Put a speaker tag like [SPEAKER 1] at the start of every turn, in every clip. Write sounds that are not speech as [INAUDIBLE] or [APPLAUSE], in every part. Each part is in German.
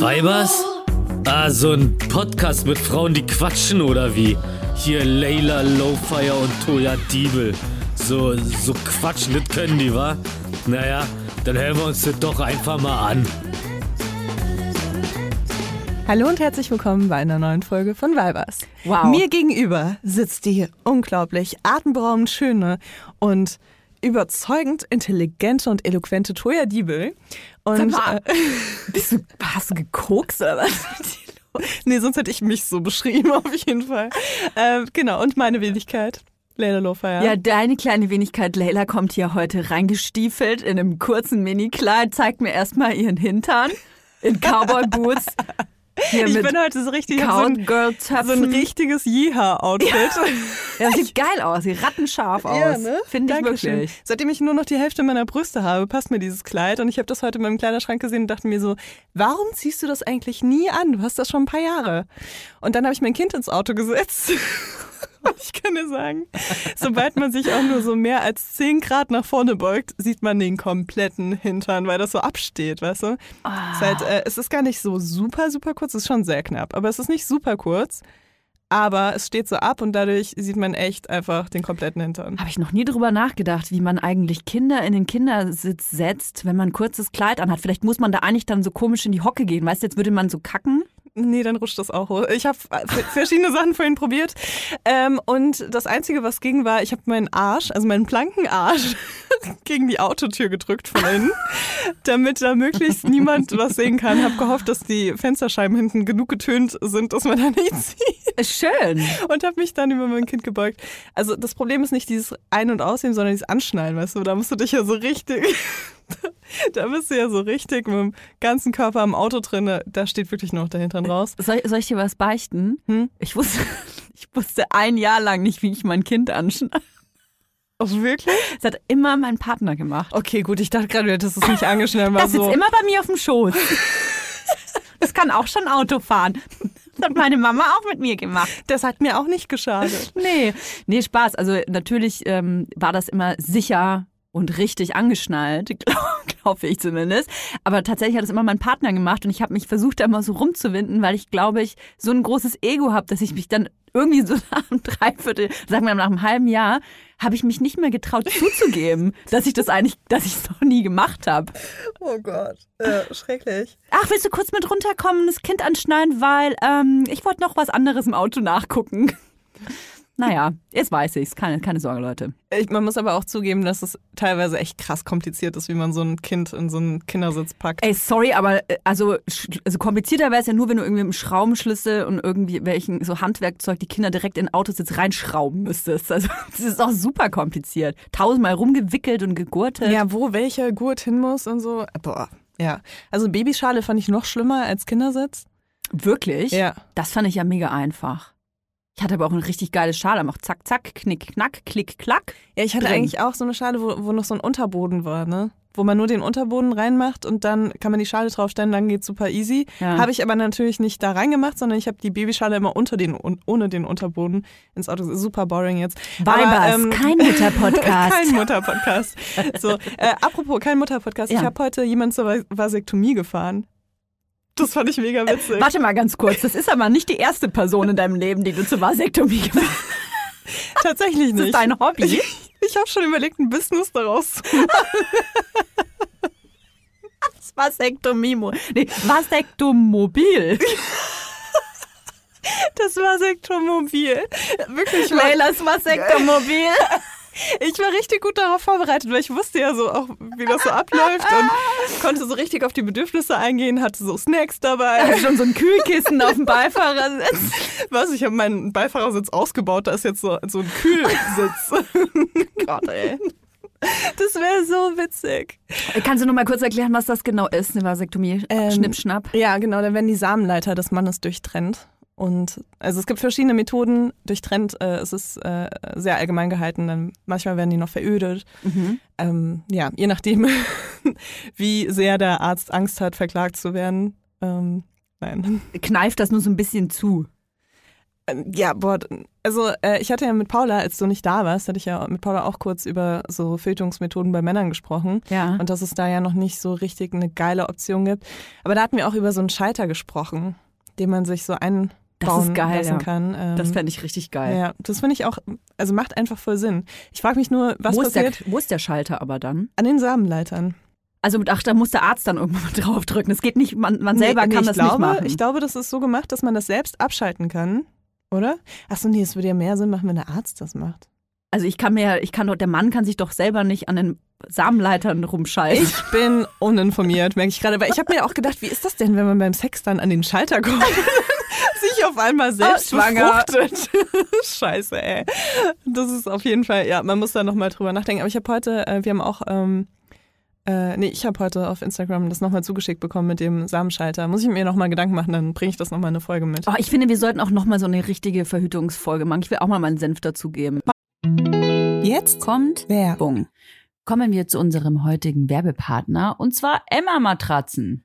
[SPEAKER 1] Weibers? Ah, so ein Podcast mit Frauen, die quatschen oder wie? Hier Layla Lowfire und Toya Diebel. So, so quatschen, das können die, wa? Naja, dann hören wir uns das doch einfach mal an.
[SPEAKER 2] Hallo und herzlich willkommen bei einer neuen Folge von Weibers.
[SPEAKER 3] Wow.
[SPEAKER 2] Mir gegenüber sitzt die unglaublich atemberaubend schöne und überzeugend intelligente und eloquente Toya Diebel. Und
[SPEAKER 3] mal,
[SPEAKER 2] äh, [LAUGHS]
[SPEAKER 3] Bist du, hast du gekokst oder was?
[SPEAKER 2] nee, sonst hätte ich mich so beschrieben [LAUGHS] auf jeden Fall. Äh, genau, und meine Wenigkeit. Leila Lofeyer.
[SPEAKER 3] Ja, deine kleine Wenigkeit Leila kommt hier heute reingestiefelt in einem kurzen Minikleid, zeigt mir erstmal ihren Hintern in Cowboy Boots. Hier
[SPEAKER 2] ich bin heute so richtig so ein, so ein richtiges Yeehaw-Outfit.
[SPEAKER 3] Ja, sieht [LAUGHS] geil aus, sieht rattenscharf aus. Finde ich
[SPEAKER 2] Dankeschön.
[SPEAKER 3] wirklich.
[SPEAKER 2] Seitdem ich nur noch die Hälfte meiner Brüste habe, passt mir dieses Kleid. Und ich habe das heute in meinem Kleiderschrank gesehen und dachte mir so, warum ziehst du das eigentlich nie an? Du hast das schon ein paar Jahre. Und dann habe ich mein Kind ins Auto gesetzt. [LAUGHS] [LAUGHS] Und ich kann dir sagen, sobald man sich auch nur so mehr als 10 Grad nach vorne beugt, sieht man den kompletten Hintern, weil das so absteht, weißt du? Es, ist halt, äh, es ist gar nicht so super, super kurz, es ist schon sehr knapp, aber es ist nicht super kurz. Aber es steht so ab und dadurch sieht man echt einfach den kompletten Hintern.
[SPEAKER 3] Habe ich noch nie drüber nachgedacht, wie man eigentlich Kinder in den Kindersitz setzt, wenn man ein kurzes Kleid anhat. Vielleicht muss man da eigentlich dann so komisch in die Hocke gehen. Weißt du, jetzt würde man so kacken.
[SPEAKER 2] Nee, dann rutscht das auch hoch. Ich habe verschiedene Sachen vorhin probiert. Ähm, und das Einzige, was ging, war, ich habe meinen Arsch, also meinen blanken Arsch, [LAUGHS] gegen die Autotür gedrückt von innen, damit da möglichst niemand was sehen kann. Habe gehofft, dass die Fensterscheiben hinten genug getönt sind, dass man da nicht [LAUGHS] sieht.
[SPEAKER 3] Schön.
[SPEAKER 2] Und habe mich dann über mein Kind gebeugt. Also das Problem ist nicht dieses Ein- und Ausheben, sondern dieses Anschnallen, weißt du? Da musst du dich ja so richtig... [LAUGHS] Da bist du ja so richtig mit dem ganzen Körper am Auto drin. Da steht wirklich noch der Hintern raus.
[SPEAKER 3] Soll, soll ich dir was beichten?
[SPEAKER 2] Hm?
[SPEAKER 3] Ich, wusste, [LAUGHS] ich wusste ein Jahr lang nicht, wie ich mein Kind anschneide.
[SPEAKER 2] Oh, wirklich?
[SPEAKER 3] Das hat immer mein Partner gemacht.
[SPEAKER 2] Okay, gut, ich dachte gerade, du hättest es nicht angeschnallt.
[SPEAKER 3] Das sitzt
[SPEAKER 2] so.
[SPEAKER 3] immer bei mir auf dem Schoß. [LAUGHS] Das kann auch schon Auto fahren. Das hat meine Mama auch mit mir gemacht.
[SPEAKER 2] Das hat mir auch nicht geschadet.
[SPEAKER 3] Nee, nee, Spaß. Also natürlich ähm, war das immer sicher und richtig angeschnallt, [LAUGHS] glaube ich zumindest. Aber tatsächlich hat es immer mein Partner gemacht und ich habe mich versucht, da immer so rumzuwinden, weil ich glaube, ich so ein großes Ego habe, dass ich mich dann irgendwie so [LAUGHS] nach einem Dreiviertel, sagen wir mal nach einem halben Jahr, habe ich mich nicht mehr getraut zuzugeben, [LAUGHS] dass ich das eigentlich, dass ich es noch nie gemacht habe.
[SPEAKER 2] Oh Gott, äh, schrecklich.
[SPEAKER 3] Ach, willst du kurz mit runterkommen, das Kind anschneiden, weil ähm, ich wollte noch was anderes im Auto nachgucken. Naja, jetzt weiß ich's. Keine, keine Sorge, Leute.
[SPEAKER 2] Ich, man muss aber auch zugeben, dass es teilweise echt krass kompliziert ist, wie man so ein Kind in so einen Kindersitz packt.
[SPEAKER 3] Ey, sorry, aber äh, also, also komplizierter wäre es ja nur, wenn du irgendwie mit einem Schraubenschlüssel und irgendwie welchen so Handwerkzeug die Kinder direkt in den Autositz reinschrauben müsstest. Also [LAUGHS] das ist auch super kompliziert. Tausendmal rumgewickelt und gegurtet.
[SPEAKER 2] Ja, wo welcher Gurt hin muss und so. Boah, ja. Also Babyschale fand ich noch schlimmer als Kindersitz.
[SPEAKER 3] Wirklich?
[SPEAKER 2] Ja.
[SPEAKER 3] Das fand ich ja mega einfach. Ich hatte aber auch ein richtig geiles Schal. Macht zack, zack, knick, knack, klick, klack.
[SPEAKER 2] Ja, ich hatte
[SPEAKER 3] Drin.
[SPEAKER 2] eigentlich auch so eine Schale, wo, wo noch so ein Unterboden war, ne? Wo man nur den Unterboden reinmacht und dann kann man die Schale draufstellen, dann geht's super easy.
[SPEAKER 3] Ja.
[SPEAKER 2] Habe ich aber natürlich nicht da reingemacht, sondern ich habe die Babyschale immer unter den ohne den Unterboden ins Auto. Super boring jetzt.
[SPEAKER 3] Weibers,
[SPEAKER 2] ähm,
[SPEAKER 3] kein Mutterpodcast. [LAUGHS]
[SPEAKER 2] kein Mutterpodcast. So, äh, apropos kein Mutterpodcast. Ich
[SPEAKER 3] Ja.
[SPEAKER 2] habe heute jemanden zur Vas- Vasektomie gefahren. Das fand ich mega witzig.
[SPEAKER 3] Warte mal ganz kurz. Das ist aber nicht die erste Person in deinem Leben, die du zur Vasektomie gemacht [LAUGHS] hast.
[SPEAKER 2] Tatsächlich
[SPEAKER 3] Das
[SPEAKER 2] nicht.
[SPEAKER 3] ist dein Hobby.
[SPEAKER 2] Ich, ich habe schon überlegt, ein Business daraus zu machen.
[SPEAKER 3] Das Vasektomie. Nee, Vasektomobil.
[SPEAKER 2] Das Vasektomobil. Wirklich,
[SPEAKER 3] Leylas Vasektomobil. [LAUGHS]
[SPEAKER 2] ich war richtig gut darauf vorbereitet, weil ich wusste ja so auch, wie das so abläuft und konnte so richtig auf die Bedürfnisse eingehen, hatte so Snacks dabei.
[SPEAKER 3] Schon so ein Kühlkissen auf dem Beifahrersitz.
[SPEAKER 2] Was, ich habe meinen Beifahrersitz ausgebaut, da ist jetzt so, so ein Kühlsitz. [LAUGHS]
[SPEAKER 3] Gott, ey.
[SPEAKER 2] Das wäre so witzig.
[SPEAKER 3] Kannst du noch mal kurz erklären, was das genau ist, eine Vasektomie?
[SPEAKER 2] Ähm,
[SPEAKER 3] Schnipp, schnapp.
[SPEAKER 2] Ja, genau, da werden die Samenleiter des Mannes durchtrennt. Und also es gibt verschiedene Methoden durchtrennt. Äh, es ist äh, sehr allgemein gehalten. Dann manchmal werden die noch verödet.
[SPEAKER 3] Mhm.
[SPEAKER 2] Ähm, ja, je nachdem, [LAUGHS] wie sehr der Arzt Angst hat, verklagt zu werden. Ähm, nein.
[SPEAKER 3] Kneift das nur so ein bisschen zu.
[SPEAKER 2] Ja, boah, also äh, ich hatte ja mit Paula, als du nicht da warst, hatte ich ja mit Paula auch kurz über so Filterungsmethoden bei Männern gesprochen.
[SPEAKER 3] Ja.
[SPEAKER 2] Und dass es da ja noch nicht so richtig eine geile Option gibt. Aber da hatten wir auch über so einen Schalter gesprochen, den man sich so einbauen
[SPEAKER 3] Das ist geil,
[SPEAKER 2] lassen
[SPEAKER 3] ja.
[SPEAKER 2] kann. Ähm,
[SPEAKER 3] Das fände ich richtig geil.
[SPEAKER 2] ja, das finde ich auch, also macht einfach voll Sinn. Ich frage mich nur, was
[SPEAKER 3] wo, ist der,
[SPEAKER 2] passiert
[SPEAKER 3] wo ist der Schalter aber dann?
[SPEAKER 2] an den Samenleitern?
[SPEAKER 3] Also ach, da muss der Arzt dann irgendwann [LAUGHS] draufdrücken. Das geht nicht, man, man selber
[SPEAKER 2] Nee,
[SPEAKER 3] kann
[SPEAKER 2] nee,
[SPEAKER 3] das
[SPEAKER 2] ich glaube,
[SPEAKER 3] nicht machen.
[SPEAKER 2] Ich glaube, das ist so gemacht, dass man das selbst abschalten kann, oder? Achso, nee, es würde ja mehr Sinn machen, wenn der Arzt das macht.
[SPEAKER 3] also ich kann mir, ich kann doch, der Mann kann sich doch selber nicht an den Samenleitern rumschalten.
[SPEAKER 2] Ich bin uninformiert, merke ich gerade. Aber ich habe mir auch gedacht, wie ist das denn, wenn man beim Sex dann an den Schalter kommt? sich auf einmal selbst
[SPEAKER 3] Ah, schwanger.
[SPEAKER 2] befruchtet. [LAUGHS] Scheiße, ey. Das ist auf jeden Fall, ja, man muss da nochmal drüber nachdenken. Aber ich habe heute, äh, wir haben auch, ähm, äh, nee, ich habe heute auf Instagram das nochmal zugeschickt bekommen mit dem Samenschalter. Muss ich mir nochmal Gedanken machen, dann bringe ich das nochmal eine Folge mit.
[SPEAKER 3] Oh, ich finde, wir sollten auch nochmal so eine richtige Verhütungsfolge machen. Ich will auch mal meinen Senf dazugeben.
[SPEAKER 2] Jetzt
[SPEAKER 3] Kommt
[SPEAKER 2] wer?
[SPEAKER 3] Werbung. Kommen wir zu unserem heutigen Werbepartner und zwar Emma Matratzen.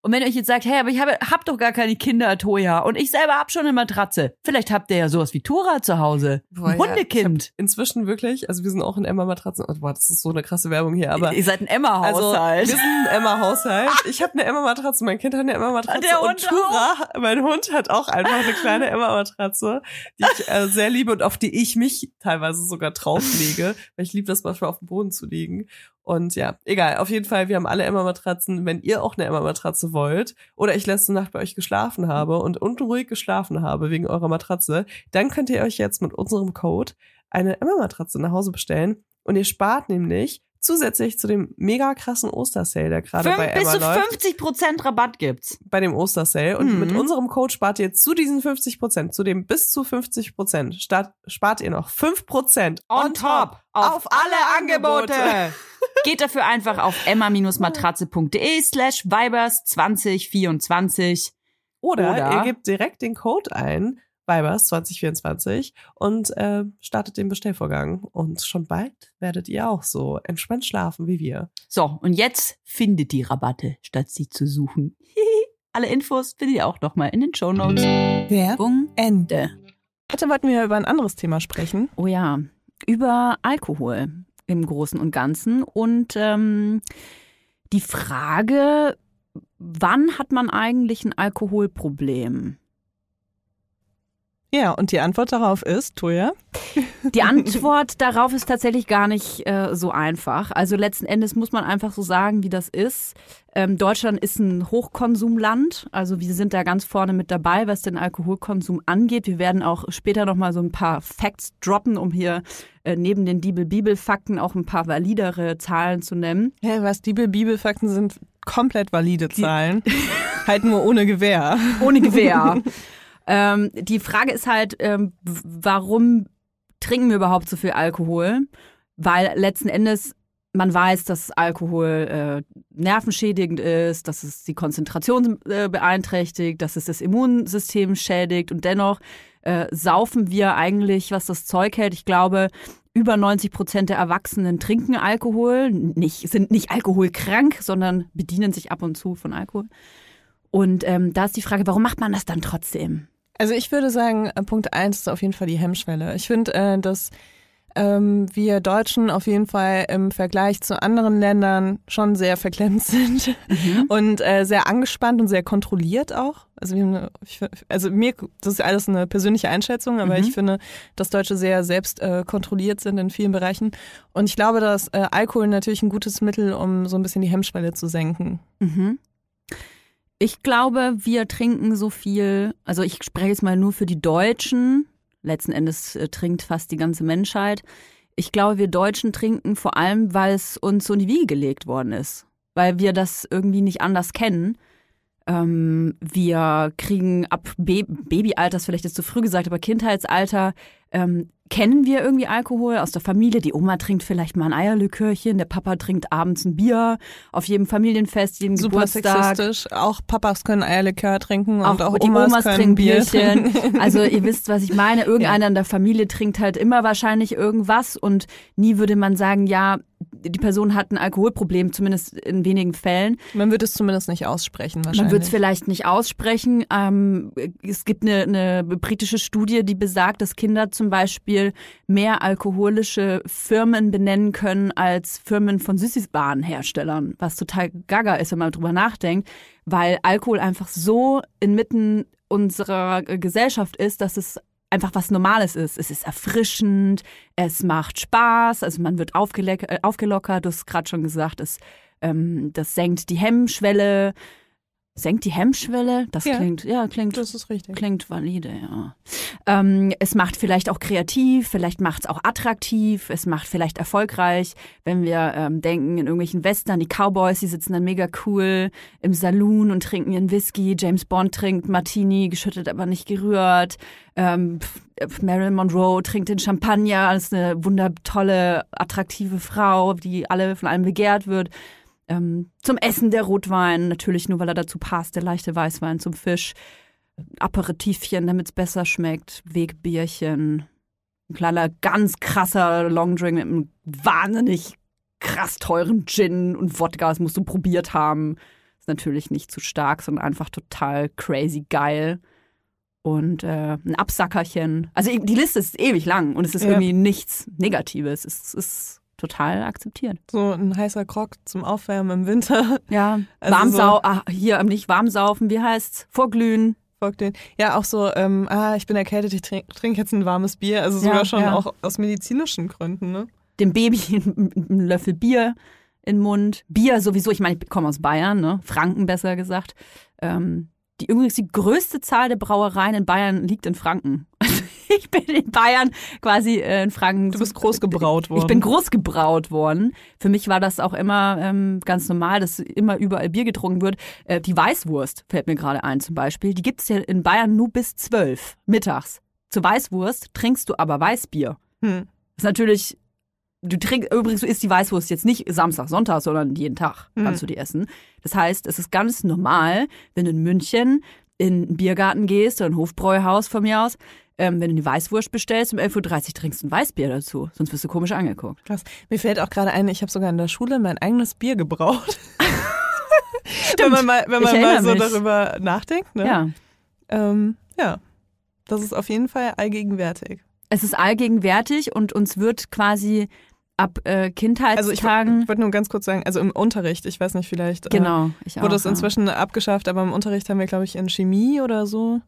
[SPEAKER 3] Und wenn ihr euch jetzt sagt, hey, aber ich habe hab doch gar keine Kinder, Toja, und ich selber hab schon eine Matratze. Vielleicht habt ihr ja sowas wie Tora zu Hause.
[SPEAKER 4] Boah,
[SPEAKER 3] Ein
[SPEAKER 4] ja,
[SPEAKER 3] Hundekind.
[SPEAKER 4] Inzwischen wirklich, also wir sind auch in Emma-Matratzen. Oh, boah, das ist so eine krasse Werbung hier, aber
[SPEAKER 3] ihr seid ein
[SPEAKER 4] Also,
[SPEAKER 3] Emma-Haushalt.
[SPEAKER 4] wir sind ein Emma-Haushalt. [LAUGHS] Ich habe eine Emma-Matratze, mein Kind hat eine Emma-Matratze.
[SPEAKER 3] Der
[SPEAKER 4] und
[SPEAKER 3] Hund
[SPEAKER 4] Tura, mein Hund, hat auch einfach eine kleine [LAUGHS] Emma-Matratze, die ich äh, sehr liebe und auf die ich mich teilweise sogar drauflege, weil ich liebe das manchmal auf dem Boden zu liegen. Und ja, egal, auf jeden Fall, wir haben alle Emma-Matratzen. Wenn ihr auch eine Emma-Matratze wollt oder ich letzte Nacht bei euch geschlafen habe und unruhig geschlafen habe wegen eurer Matratze, dann könnt ihr euch jetzt mit unserem Code eine Emma-Matratze nach Hause bestellen. Und ihr spart nämlich zusätzlich zu dem mega krassen Ostersale, der gerade bei
[SPEAKER 3] Fünf, bis
[SPEAKER 4] Emma
[SPEAKER 3] zu
[SPEAKER 4] läuft,
[SPEAKER 3] 50 Prozent Rabatt gibt's.
[SPEAKER 4] bei dem Ostersale. Und
[SPEAKER 3] Mhm.
[SPEAKER 4] mit unserem Code spart ihr zu diesen 50 Prozent, zu dem bis zu 50 Prozent, spart ihr noch 5 Prozent
[SPEAKER 3] auf, alle Angebote. [LAUGHS] Geht dafür einfach auf emma-matratze.de slash vibers 2024.
[SPEAKER 4] Oder,
[SPEAKER 3] Oder-
[SPEAKER 4] ihr gebt direkt den Code ein, Vibers 2024 und äh, startet den Bestellvorgang. Und schon bald werdet ihr auch so entspannt schlafen wie wir.
[SPEAKER 3] So, und jetzt findet die Rabatte, statt sie zu suchen. Alle Infos findet ihr auch nochmal in den Shownotes.
[SPEAKER 2] Werbung
[SPEAKER 3] Ende.
[SPEAKER 2] Ende. Heute wollten wir über ein anderes Thema sprechen.
[SPEAKER 3] Oh ja, über Alkohol im Großen und Ganzen. Und ähm, die Frage, wann hat man eigentlich ein Alkoholproblem?
[SPEAKER 2] Ja, und die Antwort darauf ist, Toja,
[SPEAKER 3] Die Antwort [LAUGHS] darauf ist tatsächlich gar nicht äh, so einfach. Also letzten Endes muss man einfach so sagen, wie das ist. Ähm, Deutschland ist ein Hochkonsumland. Also wir sind da ganz vorne mit dabei, was den Alkoholkonsum angeht. Wir werden auch später nochmal so ein paar Facts droppen, um hier äh, neben den Bibel-Bibel-Fakten auch ein paar validere Zahlen zu nennen.
[SPEAKER 2] ja, was die Bibelfakten sind, komplett valide Zahlen. [LAUGHS] halt nur ohne Gewehr.
[SPEAKER 3] Ohne Gewehr. [LAUGHS] ähm, die Frage ist halt, ähm, warum trinken wir überhaupt so viel Alkohol? Weil letzten Endes man weiß, dass Alkohol äh, nervenschädigend ist, dass es die Konzentration äh, beeinträchtigt, dass es das Immunsystem schädigt und dennoch äh, saufen wir eigentlich, was das Zeug hält. Ich glaube, über 90 Prozent der Erwachsenen trinken Alkohol, nicht, sind nicht alkoholkrank, sondern bedienen sich ab und zu von Alkohol. Und ähm, da ist die Frage, warum macht man das dann trotzdem?
[SPEAKER 2] Also ich würde sagen, äh, Punkt eins ist auf jeden Fall die Hemmschwelle. Ich finde, äh, dass ähm, wir Deutschen auf jeden Fall im Vergleich zu anderen Ländern schon sehr verklemmt [LAUGHS] sind mhm. und äh, sehr angespannt und sehr kontrolliert auch. Also, wir, ich, also mir, das ist alles eine persönliche Einschätzung, aber mhm. ich finde, dass Deutsche sehr selbst äh, kontrolliert sind in vielen Bereichen. Und ich glaube, dass äh, Alkohol natürlich ein gutes Mittel, um so ein bisschen die Hemmschwelle zu senken.
[SPEAKER 3] Mhm. Ich glaube, wir trinken so viel, also ich spreche jetzt mal nur für die Deutschen, letzten Endes äh, trinkt fast die ganze Menschheit. Ich glaube, wir Deutschen trinken vor allem, weil es uns so in die Wiege gelegt worden ist, weil wir das irgendwie nicht anders kennen. Ähm, wir kriegen ab Ba- Babyalter, ist vielleicht jetzt zu früh gesagt, aber Kindheitsalter ähm, kennen wir irgendwie Alkohol aus der Familie. Die Oma trinkt vielleicht mal ein Eierlikörchen, der Papa trinkt abends ein Bier auf jedem Familienfest, jedem
[SPEAKER 2] Super
[SPEAKER 3] Geburtstag.
[SPEAKER 2] sexistisch. Auch Papas können Eierlikör trinken und auch,
[SPEAKER 3] die
[SPEAKER 2] Omas,
[SPEAKER 3] Omas
[SPEAKER 2] können
[SPEAKER 3] trinken
[SPEAKER 2] Bier
[SPEAKER 3] Bierchen.
[SPEAKER 2] trinken.
[SPEAKER 3] Also ihr wisst, was ich meine. [LAUGHS] Irgendeiner in der Familie trinkt halt immer wahrscheinlich irgendwas und nie würde man sagen, ja, die Person hat ein Alkoholproblem, zumindest in wenigen Fällen.
[SPEAKER 2] Man wird es zumindest nicht aussprechen wahrscheinlich.
[SPEAKER 3] Man wird es vielleicht nicht aussprechen. Ähm, es gibt eine, eine britische Studie, die besagt, dass Kinder zum Beispiel mehr alkoholische Firmen benennen können als Firmen von Süßigwarenherstellern, was total gaga ist, wenn man drüber nachdenkt, weil Alkohol einfach so inmitten unserer Gesellschaft ist, dass es einfach was Normales ist. Es ist erfrischend, es macht Spaß, also man wird äh, aufgelockert, du hast gerade schon gesagt, es, ähm, das senkt die Hemmschwelle. Senkt die Hemmschwelle? Das
[SPEAKER 2] Ja.
[SPEAKER 3] klingt, ja, klingt,
[SPEAKER 2] Das ist richtig.
[SPEAKER 3] klingt valide, ja. Ähm, es macht vielleicht auch kreativ, vielleicht macht es auch attraktiv, es macht vielleicht erfolgreich, wenn wir ähm, denken in irgendwelchen Western, die Cowboys, die sitzen dann mega cool im Saloon und trinken ihren Whisky, James Bond trinkt Martini, geschüttet aber nicht gerührt, ähm, Marilyn Monroe trinkt den Champagner, ist eine wundertolle, attraktive Frau, die alle von allen begehrt wird. Ähm, zum Essen der Rotwein, natürlich nur, weil er dazu passt, der leichte Weißwein zum Fisch. Aperitivchen, damit es besser schmeckt, Wegbierchen, ein kleiner, ganz krasser Longdrink mit einem wahnsinnig krass teuren Gin und Wodka, das musst du probiert haben. Ist natürlich nicht zu stark, sondern einfach total crazy geil. Und äh, ein Absackerchen. Also die Liste ist ewig lang und es ist
[SPEAKER 2] Ja.
[SPEAKER 3] irgendwie nichts Negatives. Es ist total akzeptiert.
[SPEAKER 2] So ein heißer Krog zum Aufwärmen im Winter.
[SPEAKER 3] Ja, [LAUGHS]
[SPEAKER 2] Also
[SPEAKER 3] Warmsau,
[SPEAKER 2] so-
[SPEAKER 3] ah, hier nicht warmsaufen, wie heißt's? Vorglühen.
[SPEAKER 2] Den. Ja, auch so, ähm, ah, ich bin erkältet, ich trinke trink jetzt ein warmes Bier. Also
[SPEAKER 3] Ja,
[SPEAKER 2] sogar schon
[SPEAKER 3] ja.
[SPEAKER 2] auch aus medizinischen Gründen, ne?
[SPEAKER 3] dem Baby [LAUGHS] einen Löffel Bier in den Mund. Bier sowieso, ich meine, ich komme aus Bayern, ne? Franken besser gesagt. Ähm, die übrigens die größte Zahl der Brauereien in Bayern liegt in Franken. [LAUGHS] Also ich bin in Bayern quasi äh, in Franken.
[SPEAKER 2] Du bist groß gebraut worden.
[SPEAKER 3] Ich bin groß gebraut worden. Für mich war das auch immer ähm, ganz normal, dass immer überall Bier getrunken wird. Äh, die Weißwurst fällt mir gerade ein zum Beispiel. Die gibt's ja in Bayern nur bis zwölf mittags. Zur Weißwurst trinkst du aber Weißbier.
[SPEAKER 2] Hm.
[SPEAKER 3] Das ist natürlich, du trinkst, übrigens, du isst die Weißwurst jetzt nicht Samstag, Sonntag, sondern jeden Tag kannst du die essen. Das heißt, es ist ganz normal, wenn du in München in einen Biergarten gehst oder ein Hofbräuhaus von mir aus, ähm, wenn du die Weißwurst bestellst, um 11.30 Uhr trinkst du ein Weißbier dazu, sonst wirst du komisch angeguckt.
[SPEAKER 2] Krass. Mir fällt auch gerade ein, ich habe sogar in der Schule mein eigenes Bier gebraut. [LAUGHS] wenn man mal, wenn man mal so
[SPEAKER 3] mich.
[SPEAKER 2] darüber nachdenkt. Ne?
[SPEAKER 3] Ja.
[SPEAKER 2] Ähm, ja. Das ist auf jeden Fall allgegenwärtig.
[SPEAKER 3] Es ist allgegenwärtig und uns wird quasi ab äh,
[SPEAKER 2] Also ich,
[SPEAKER 3] Kindheitstagen.
[SPEAKER 2] ich wollte nur ganz kurz sagen, also im Unterricht, ich weiß nicht, vielleicht äh,
[SPEAKER 3] genau, ich auch.
[SPEAKER 2] wurde es
[SPEAKER 3] ja.
[SPEAKER 2] inzwischen abgeschafft, aber im Unterricht haben wir, glaube ich, in Chemie oder so.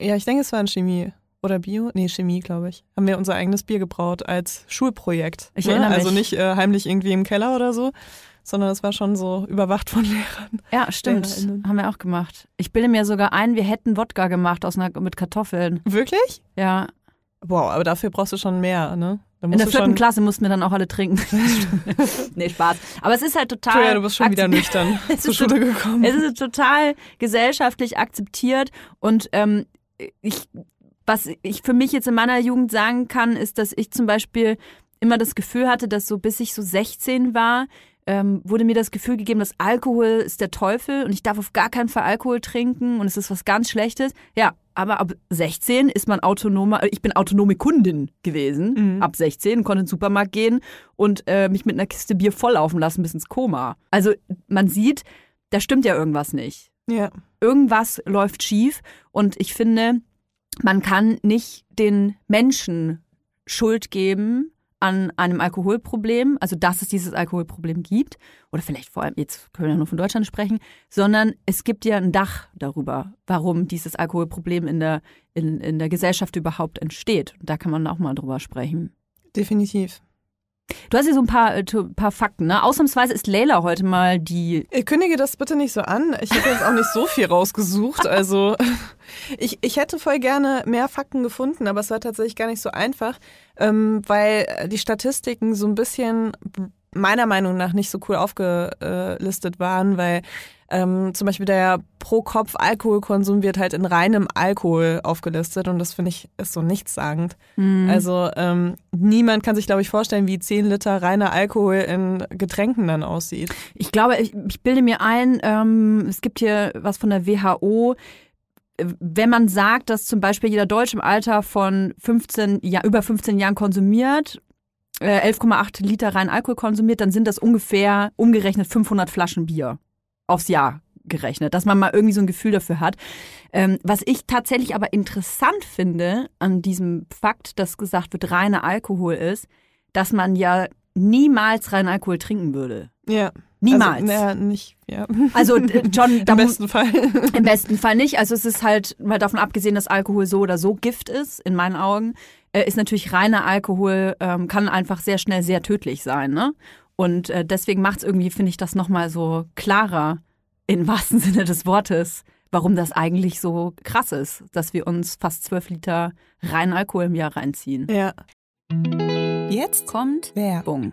[SPEAKER 2] Ja, ich denke, es war in Chemie. Oder Bio? Nee, Chemie, glaube ich. Haben wir unser eigenes Bier gebraut als Schulprojekt.
[SPEAKER 3] Ich
[SPEAKER 2] ne?
[SPEAKER 3] erinnere
[SPEAKER 2] Also
[SPEAKER 3] mich.
[SPEAKER 2] nicht äh, heimlich irgendwie im Keller oder so, sondern es war schon so überwacht von [LAUGHS] Lehrern.
[SPEAKER 3] Ja, stimmt.
[SPEAKER 2] LehrerInnen.
[SPEAKER 3] Haben wir auch gemacht. Ich bilde mir sogar ein, wir hätten Wodka gemacht aus einer, mit Kartoffeln.
[SPEAKER 2] Wirklich?
[SPEAKER 3] Ja.
[SPEAKER 2] Wow, aber dafür brauchst du schon mehr, ne?
[SPEAKER 3] In der vierten Klasse mussten wir dann auch alle trinken. [LAUGHS] [LAUGHS] nee, Spaß. Aber es ist halt total.
[SPEAKER 2] Julia, du bist schon wieder nüchtern [LAUGHS]
[SPEAKER 3] Es
[SPEAKER 2] zur
[SPEAKER 3] ist
[SPEAKER 2] Schule gekommen.
[SPEAKER 3] Es ist total gesellschaftlich akzeptiert und ähm, ich, was ich für mich jetzt in meiner Jugend sagen kann, ist, dass ich zum Beispiel immer das Gefühl hatte, dass so bis ich so 16 war, ähm, wurde mir das Gefühl gegeben, dass Alkohol ist der Teufel und ich darf auf gar keinen Fall Alkohol trinken und es ist was ganz Schlechtes. Ja, aber ab 16 ist man autonomer, ich bin autonome Kundin gewesen,
[SPEAKER 2] Mhm.
[SPEAKER 3] ab 16, konnte in den Supermarkt gehen und äh, mich mit einer Kiste Bier volllaufen lassen bis ins Koma. Also man sieht, da stimmt ja irgendwas nicht.
[SPEAKER 2] Ja.
[SPEAKER 3] Irgendwas läuft schief und ich finde, man kann nicht den Menschen Schuld geben an einem Alkoholproblem, also dass es dieses Alkoholproblem gibt, oder vielleicht vor allem, jetzt können wir nur von Deutschland sprechen, sondern es gibt ja ein Dach darüber, warum dieses Alkoholproblem in der, in, in der Gesellschaft überhaupt entsteht. Da kann man auch mal drüber sprechen.
[SPEAKER 2] Definitiv.
[SPEAKER 3] Du hast hier so ein paar, äh, paar Fakten, ne? Ausnahmsweise ist Leila heute mal die
[SPEAKER 2] Ihr kündige das bitte nicht so an. Ich habe jetzt auch nicht so viel rausgesucht. Also [LAUGHS] ich, ich hätte voll gerne mehr Fakten gefunden, aber es war tatsächlich gar nicht so einfach, ähm, weil die Statistiken so ein bisschen meiner Meinung nach nicht so cool aufgelistet waren, weil ähm, zum Beispiel der pro Kopf Alkoholkonsum wird halt in reinem Alkohol aufgelistet und das finde ich ist so nichtssagend. Also ähm, niemand kann sich, glaube ich, vorstellen, wie 10 Liter reiner Alkohol in Getränken dann aussieht.
[SPEAKER 3] Ich glaube, ich, ich bilde mir ein, ähm, es gibt hier was von der WHO. Wenn man sagt, dass zum Beispiel jeder Deutsche im Alter von 15, ja, über 15 Jahren konsumiert, äh, 11,8 Liter rein Alkohol konsumiert, dann sind das ungefähr umgerechnet 500 Flaschen Bier aufs Jahr gerechnet, dass man mal irgendwie so ein Gefühl dafür hat. Ähm, was ich tatsächlich aber interessant finde an diesem Fakt, dass gesagt wird, reiner Alkohol ist, dass man ja niemals reinen Alkohol trinken würde.
[SPEAKER 2] Ja.
[SPEAKER 3] Niemals.
[SPEAKER 2] Also, naja, nicht, ja.
[SPEAKER 3] Also äh, John, [LAUGHS]
[SPEAKER 2] Im besten Fall.
[SPEAKER 3] im besten Fall nicht. Also es ist halt mal davon abgesehen, dass Alkohol so oder so Gift ist, in meinen Augen, äh, ist natürlich reiner Alkohol, ähm, kann einfach sehr schnell sehr tödlich sein. Ne? Und äh, deswegen macht es irgendwie, finde ich, das nochmal so klarer, im wahrsten [LAUGHS] Sinne des Wortes, warum das eigentlich so krass ist, dass wir uns fast zwölf Liter reinen Alkohol im Jahr reinziehen.
[SPEAKER 2] Ja.
[SPEAKER 5] Jetzt
[SPEAKER 3] Kommt
[SPEAKER 5] Werbung.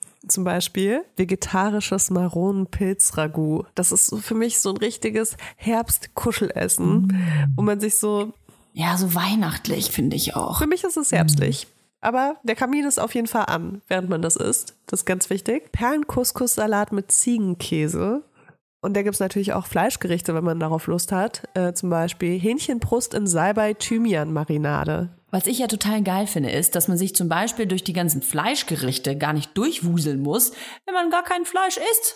[SPEAKER 4] zum Beispiel vegetarisches Maronenpilz-Ragout. Das ist für mich so ein richtiges Herbst-Kuschelessen, wo man sich so,
[SPEAKER 5] Ja, so weihnachtlich finde ich auch.
[SPEAKER 4] für mich ist es herbstlich. Aber der Kamin ist auf jeden Fall an, während man das isst. Das ist ganz wichtig. Perlenkuskussalat mit Ziegenkäse. Und da gibt's natürlich auch Fleischgerichte, wenn man darauf Lust hat. Äh, zum Beispiel Hähnchenbrust in Salbei-Thymian-Marinade.
[SPEAKER 5] Was ich ja total geil finde, ist, dass man sich zum Beispiel durch die ganzen Fleischgerichte gar nicht durchwuseln muss, wenn man gar kein Fleisch isst.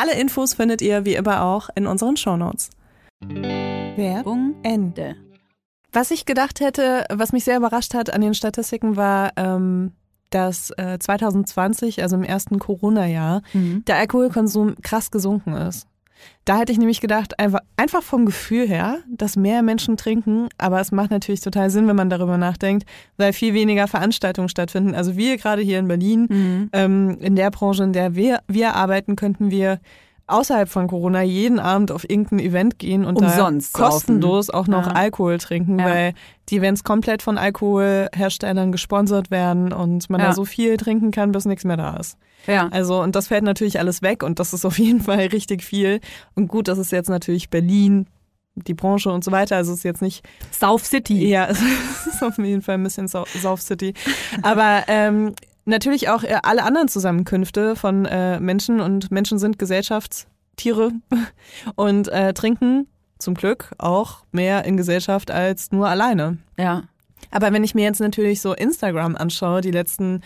[SPEAKER 2] Alle Infos findet ihr wie immer auch in unseren Shownotes. Werbung Ende. Was ich gedacht hätte, was mich sehr überrascht hat an den Statistiken, war, ähm, dass äh, 2020, also im ersten Corona-Jahr,
[SPEAKER 3] Mhm.
[SPEAKER 2] der Alkoholkonsum krass gesunken ist. Da hätte ich nämlich gedacht, einfach, einfach vom Gefühl her, dass mehr Menschen trinken, aber es macht natürlich total Sinn, wenn man darüber nachdenkt, weil viel weniger Veranstaltungen stattfinden. Also wir gerade hier in Berlin,
[SPEAKER 3] Mhm.
[SPEAKER 2] ähm, in der Branche, in der wir, wir arbeiten, könnten wir außerhalb von Corona jeden Abend auf irgendein Event gehen und
[SPEAKER 3] Umsonst
[SPEAKER 2] da kostenlos auch noch
[SPEAKER 3] Ja.
[SPEAKER 2] Alkohol trinken,
[SPEAKER 3] Ja.
[SPEAKER 2] weil die Events komplett von Alkoholherstellern gesponsert werden und man
[SPEAKER 3] Ja.
[SPEAKER 2] da so viel trinken kann, bis nichts mehr da ist.
[SPEAKER 3] Ja.
[SPEAKER 2] Also, und das fällt natürlich alles weg und das ist auf [LAUGHS] jeden Fall richtig viel. Und gut, das ist jetzt natürlich Berlin, die Branche und so weiter. Also es ist jetzt nicht,
[SPEAKER 3] South City.
[SPEAKER 2] ja, [LAUGHS] es ist auf jeden Fall ein bisschen South City. Aber ähm, natürlich auch äh, alle anderen Zusammenkünfte von äh, Menschen und Menschen sind Gesellschaftstiere [LAUGHS] und äh, trinken zum Glück auch mehr in Gesellschaft als nur alleine.
[SPEAKER 3] Ja.
[SPEAKER 2] Aber wenn ich mir jetzt natürlich so Instagram anschaue, die letzten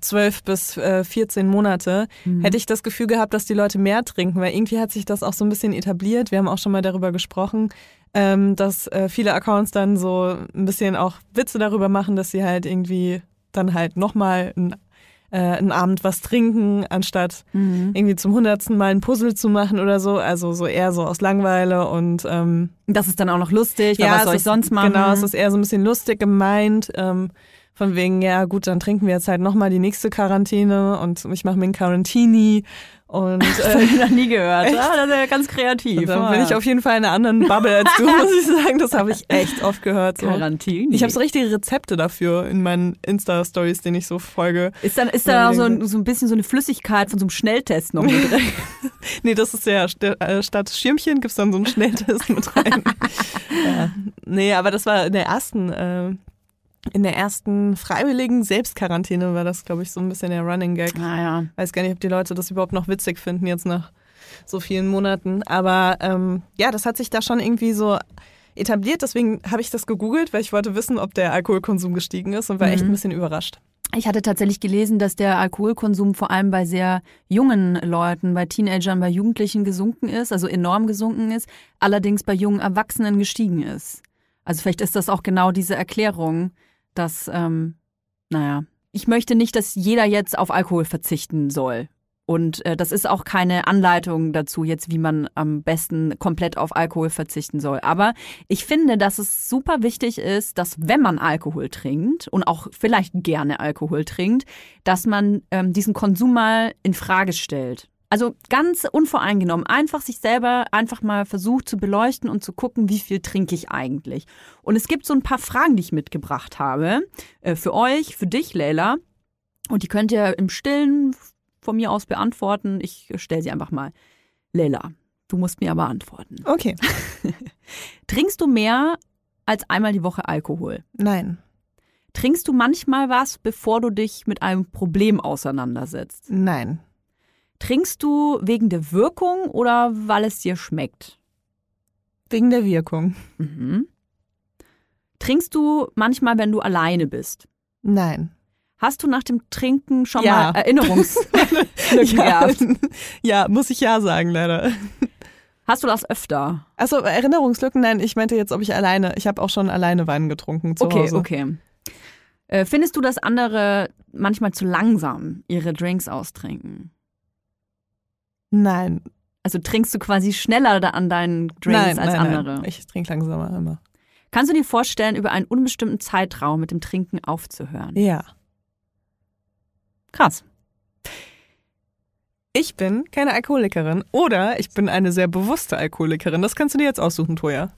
[SPEAKER 2] zwölf bis äh, 14 Monate, hätte ich das Gefühl gehabt, dass die Leute mehr trinken, weil irgendwie hat sich das auch so ein bisschen etabliert. Wir haben auch schon mal darüber gesprochen, ähm, dass äh, viele Accounts dann so ein bisschen auch Witze darüber machen, dass sie halt irgendwie dann halt nochmal ein äh, einen Abend was trinken, anstatt irgendwie zum hundertsten Mal ein Puzzle zu machen oder so. Also so eher so aus Langeweile und ähm,
[SPEAKER 3] Das ist dann auch noch lustig, weil was soll ich sonst machen?
[SPEAKER 2] Genau, es ist eher so ein bisschen lustig gemeint. Ähm, von wegen, ja gut, dann trinken wir jetzt halt nochmal die nächste Quarantäne und ich mache mir einen Quarantini. Und [LAUGHS]
[SPEAKER 3] das
[SPEAKER 2] äh,
[SPEAKER 3] habe ich noch nie gehört. Ah, das ist ja ganz kreativ.
[SPEAKER 2] dann bin ich auf jeden Fall in einer anderen Bubble als du, [LAUGHS] muss ich sagen. Das habe ich echt oft gehört. So.
[SPEAKER 3] Quarantine.
[SPEAKER 2] Ich habe so richtige Rezepte dafür in meinen Insta-Stories, denen ich so folge.
[SPEAKER 3] Ist dann ist da auch so ein, so ein bisschen so eine Flüssigkeit von so einem Schnelltest noch mit drin? [LAUGHS]
[SPEAKER 2] Nee, das ist ja äh, statt Schirmchen gibt's dann so einen Schnelltest mit rein. ja. Nee, aber das war in der ersten, äh, in der ersten freiwilligen Selbstquarantäne war das, glaube ich, so ein bisschen der Running Gag.
[SPEAKER 3] Naja.
[SPEAKER 2] Weiß gar nicht, ob die Leute das überhaupt noch witzig finden jetzt nach so vielen Monaten. Aber ähm, ja, das hat sich da schon irgendwie so etabliert. Deswegen habe ich das gegoogelt, weil ich wollte wissen, ob der Alkoholkonsum gestiegen ist und war echt ein bisschen überrascht.
[SPEAKER 3] Ich hatte tatsächlich gelesen, dass der Alkoholkonsum vor allem bei sehr jungen Leuten, bei Teenagern, bei Jugendlichen gesunken ist, also enorm gesunken ist, allerdings bei jungen Erwachsenen gestiegen ist. Also vielleicht ist das auch genau diese Erklärung, dass, ähm, naja, ich möchte nicht, dass jeder jetzt auf Alkohol verzichten soll. Und äh, das ist auch keine Anleitung dazu, jetzt wie man am besten komplett auf Alkohol verzichten soll. Aber ich finde, dass es super wichtig ist, dass wenn man Alkohol trinkt und auch vielleicht gerne Alkohol trinkt, dass man ähm, diesen Konsum mal in Frage stellt. Also ganz unvoreingenommen, einfach sich selber einfach mal versucht zu beleuchten und zu gucken, wie viel trinke ich eigentlich. Und es gibt so ein paar Fragen, die ich mitgebracht habe, äh, für euch, für dich, Leila. Und die könnt ihr im Stillen von mir aus beantworten. Ich stelle sie einfach mal. Leila, du musst mir aber antworten.
[SPEAKER 2] Okay. [LAUGHS]
[SPEAKER 3] Trinkst du mehr als einmal die Woche Alkohol?
[SPEAKER 2] Nein.
[SPEAKER 3] Trinkst du manchmal was, bevor du dich mit einem Problem auseinandersetzt?
[SPEAKER 2] Nein.
[SPEAKER 3] Trinkst du wegen der Wirkung oder weil es dir schmeckt?
[SPEAKER 2] Wegen der Wirkung.
[SPEAKER 3] Mhm. Trinkst du manchmal, wenn du alleine bist?
[SPEAKER 2] Nein.
[SPEAKER 3] Hast du nach dem Trinken schon
[SPEAKER 2] Ja.
[SPEAKER 3] mal Erinnerungslücken [LAUGHS]
[SPEAKER 2] ja.
[SPEAKER 3] gehabt?
[SPEAKER 2] ja, muss ich ja sagen, leider.
[SPEAKER 3] Hast du das öfter?
[SPEAKER 2] Also Erinnerungslücken, nein, ich meinte jetzt, ob ich alleine, ich habe auch schon alleine Wein getrunken zu
[SPEAKER 3] Okay,
[SPEAKER 2] Hause.
[SPEAKER 3] okay. Äh, findest du, dass andere manchmal zu langsam ihre Drinks austrinken?
[SPEAKER 2] Nein,
[SPEAKER 3] Also trinkst du quasi schneller da an deinen Drinks
[SPEAKER 2] nein,
[SPEAKER 3] als
[SPEAKER 2] nein,
[SPEAKER 3] andere?
[SPEAKER 2] Nein. Ich trinke langsamer immer.
[SPEAKER 3] Kannst du dir vorstellen, über einen unbestimmten Zeitraum mit dem Trinken aufzuhören?
[SPEAKER 2] Ja.
[SPEAKER 3] Krass.
[SPEAKER 2] Ich bin keine Alkoholikerin oder ich bin eine sehr bewusste Alkoholikerin. Das kannst du dir jetzt aussuchen, Toja.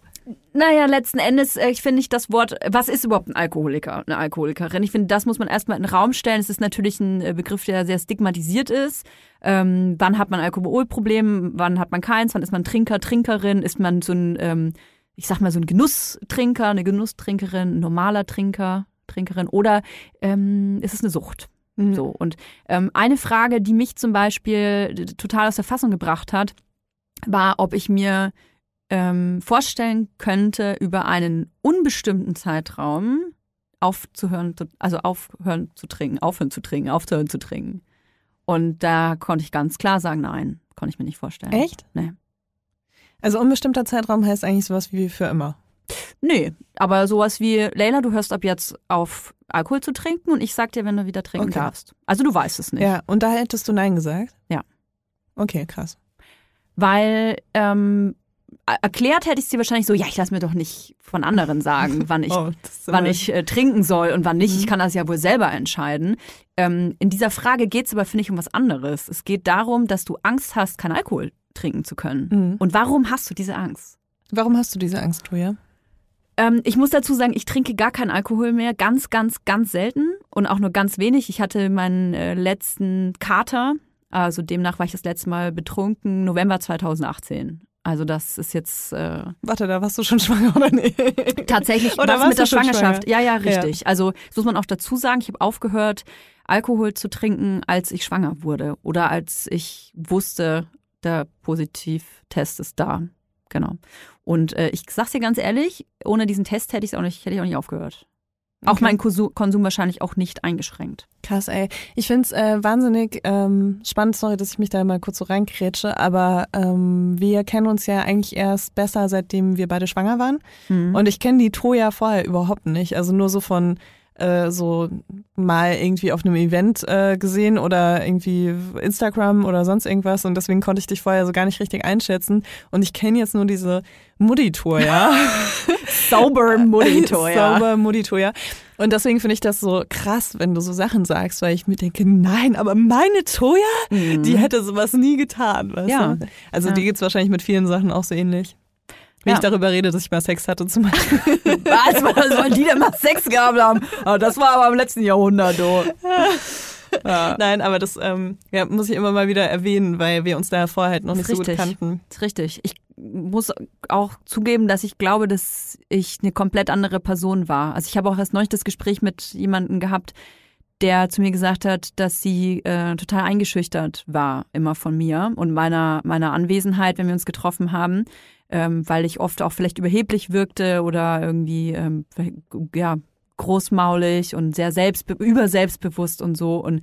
[SPEAKER 3] Naja, letzten Endes, äh, ich finde ich das Wort, was ist überhaupt ein Alkoholiker, eine Alkoholikerin? Ich finde, das muss man erstmal in den Raum stellen. Es ist natürlich ein äh, Begriff, der sehr stigmatisiert ist. Ähm, wann hat man Alkoholproblem, wann hat man keins, wann ist man Trinker, Trinkerin, ist man so ein, ähm, ich sag mal, so ein Genusstrinker, eine Genusstrinkerin, ein normaler Trinker, Trinkerin oder ähm, ist es eine Sucht?
[SPEAKER 2] Mhm.
[SPEAKER 3] So. Und ähm, eine Frage, die mich zum Beispiel total aus der Fassung gebracht hat, war, ob ich mir ähm, vorstellen könnte, über einen unbestimmten Zeitraum aufzuhören, zu, also aufhören zu trinken, aufhören zu trinken, aufzuhören zu trinken. Und da konnte ich ganz klar sagen, nein, konnte ich mir nicht vorstellen.
[SPEAKER 2] Echt?
[SPEAKER 3] Nee.
[SPEAKER 2] Also unbestimmter Zeitraum heißt eigentlich sowas wie für immer.
[SPEAKER 3] Nee, aber sowas wie, Leila, du hörst ab jetzt auf, Alkohol zu trinken und ich sag dir, wenn du wieder trinken
[SPEAKER 2] Okay.
[SPEAKER 3] darfst. Also du weißt es nicht.
[SPEAKER 2] Ja, und da hättest du Nein gesagt?
[SPEAKER 3] Ja.
[SPEAKER 2] Okay, krass.
[SPEAKER 3] Weil ähm, erklärt hätte ich sie wahrscheinlich so, ja, ich lass mir doch nicht von anderen sagen, wann ich [LAUGHS]
[SPEAKER 2] oh,
[SPEAKER 3] wann ich äh, trinken soll und wann nicht.
[SPEAKER 2] Mhm.
[SPEAKER 3] Ich kann das ja wohl selber entscheiden. Ähm, in dieser Frage geht es aber, finde ich, um was anderes. Es geht darum, dass du Angst hast, keinen Alkohol trinken zu können.
[SPEAKER 2] Mhm.
[SPEAKER 3] Und warum hast du diese Angst?
[SPEAKER 2] Warum hast du diese Angst, Toja?
[SPEAKER 3] Ähm, ich muss dazu sagen, ich trinke gar keinen Alkohol mehr, ganz, ganz, ganz selten und auch nur ganz wenig. Ich hatte meinen äh, letzten Kater, also demnach war ich das letzte Mal betrunken, November 2018. Also das ist jetzt äh,
[SPEAKER 2] Warte, da warst du schon [LAUGHS] schwanger oder nicht?
[SPEAKER 3] Tatsächlich
[SPEAKER 2] Oder
[SPEAKER 3] was mit der Schwangerschaft.
[SPEAKER 2] schwanger?
[SPEAKER 3] Ja, ja, richtig. Also das muss man auch dazu sagen, ich habe aufgehört, Alkohol zu trinken, als ich schwanger wurde oder als ich wusste, der Positivtest ist da. Genau. Und äh, ich sag's dir ganz ehrlich, ohne diesen Test hätte ich auch nicht, hätte ich auch nicht aufgehört. Auch
[SPEAKER 2] Okay.
[SPEAKER 3] meinen Konsum, Konsum wahrscheinlich auch nicht eingeschränkt.
[SPEAKER 2] Krass, ey. Ich find's äh, wahnsinnig ähm, spannend, sorry, dass ich mich da mal kurz so reinkrätsche, aber ähm, wir kennen uns ja eigentlich erst besser, seitdem wir beide schwanger waren.
[SPEAKER 3] Mhm.
[SPEAKER 2] Und ich kenne die Toja vorher überhaupt nicht. Also nur so von äh, so mal irgendwie auf einem Event äh, gesehen oder irgendwie Instagram oder sonst irgendwas und deswegen konnte ich dich vorher so gar nicht richtig einschätzen. Und ich kenne jetzt nur diese Mutti-Toja. [LAUGHS]
[SPEAKER 3] Sauber Monitor, ja.
[SPEAKER 2] Sauber Mutti-Toja. Und deswegen finde ich das so krass, wenn du so Sachen sagst, weil ich mir denke, nein, aber meine Toja,
[SPEAKER 3] Mhm.
[SPEAKER 2] die hätte sowas nie getan. Weißt
[SPEAKER 3] Ja.
[SPEAKER 2] Du? Also
[SPEAKER 3] Ja.
[SPEAKER 2] dir geht's wahrscheinlich mit vielen Sachen auch so ähnlich. Wenn
[SPEAKER 3] Ja.
[SPEAKER 2] ich darüber rede, dass ich mal Sex hatte zum Beispiel. [LAUGHS]
[SPEAKER 3] Was, was sollen die denn mal Sex gehabt haben? Ah, das war aber im letzten Jahrhundert, du. [LAUGHS]
[SPEAKER 2] Nein, aber das ähm, ja, muss ich immer mal wieder erwähnen, weil wir uns da vorher halt noch nicht
[SPEAKER 3] Ist
[SPEAKER 2] so gut
[SPEAKER 3] richtig.
[SPEAKER 2] kannten.
[SPEAKER 3] ist richtig. Ich muss auch zugeben, dass ich glaube, dass ich eine komplett andere Person war. Also ich habe auch erst neulich das Gespräch mit jemandem gehabt, der zu mir gesagt hat, dass sie äh, total eingeschüchtert war immer von mir und meiner meiner Anwesenheit, wenn wir uns getroffen haben, ähm, weil ich oft auch vielleicht überheblich wirkte oder irgendwie ähm, ja großmaulig und sehr selbstbe überselbstbewusst und so. Und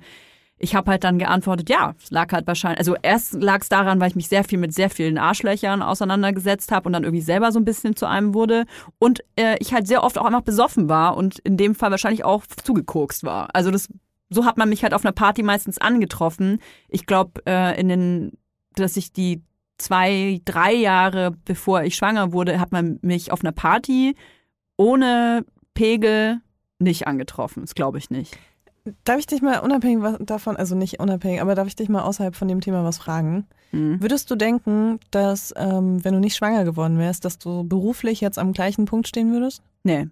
[SPEAKER 3] ich habe halt dann geantwortet, ja, es lag halt wahrscheinlich, also erst lag es daran, weil ich mich sehr viel mit sehr vielen Arschlöchern auseinandergesetzt habe und dann irgendwie selber so ein bisschen zu einem wurde und äh, ich halt sehr oft auch einfach besoffen war und in dem Fall wahrscheinlich auch zugekokst war. Also das, so hat man mich halt auf einer Party meistens angetroffen. Ich glaube, äh, in den, dass ich die zwei, drei Jahre bevor ich schwanger wurde, hat man mich auf einer Party ohne Pegel nicht angetroffen. Das glaube ich nicht.
[SPEAKER 2] Darf ich dich mal unabhängig davon, also nicht unabhängig, aber darf ich dich mal außerhalb von dem Thema was fragen?
[SPEAKER 3] Hm.
[SPEAKER 2] Würdest du denken, dass, ähm, wenn du nicht schwanger geworden wärst, dass du beruflich jetzt am gleichen Punkt stehen würdest?
[SPEAKER 3] Nee,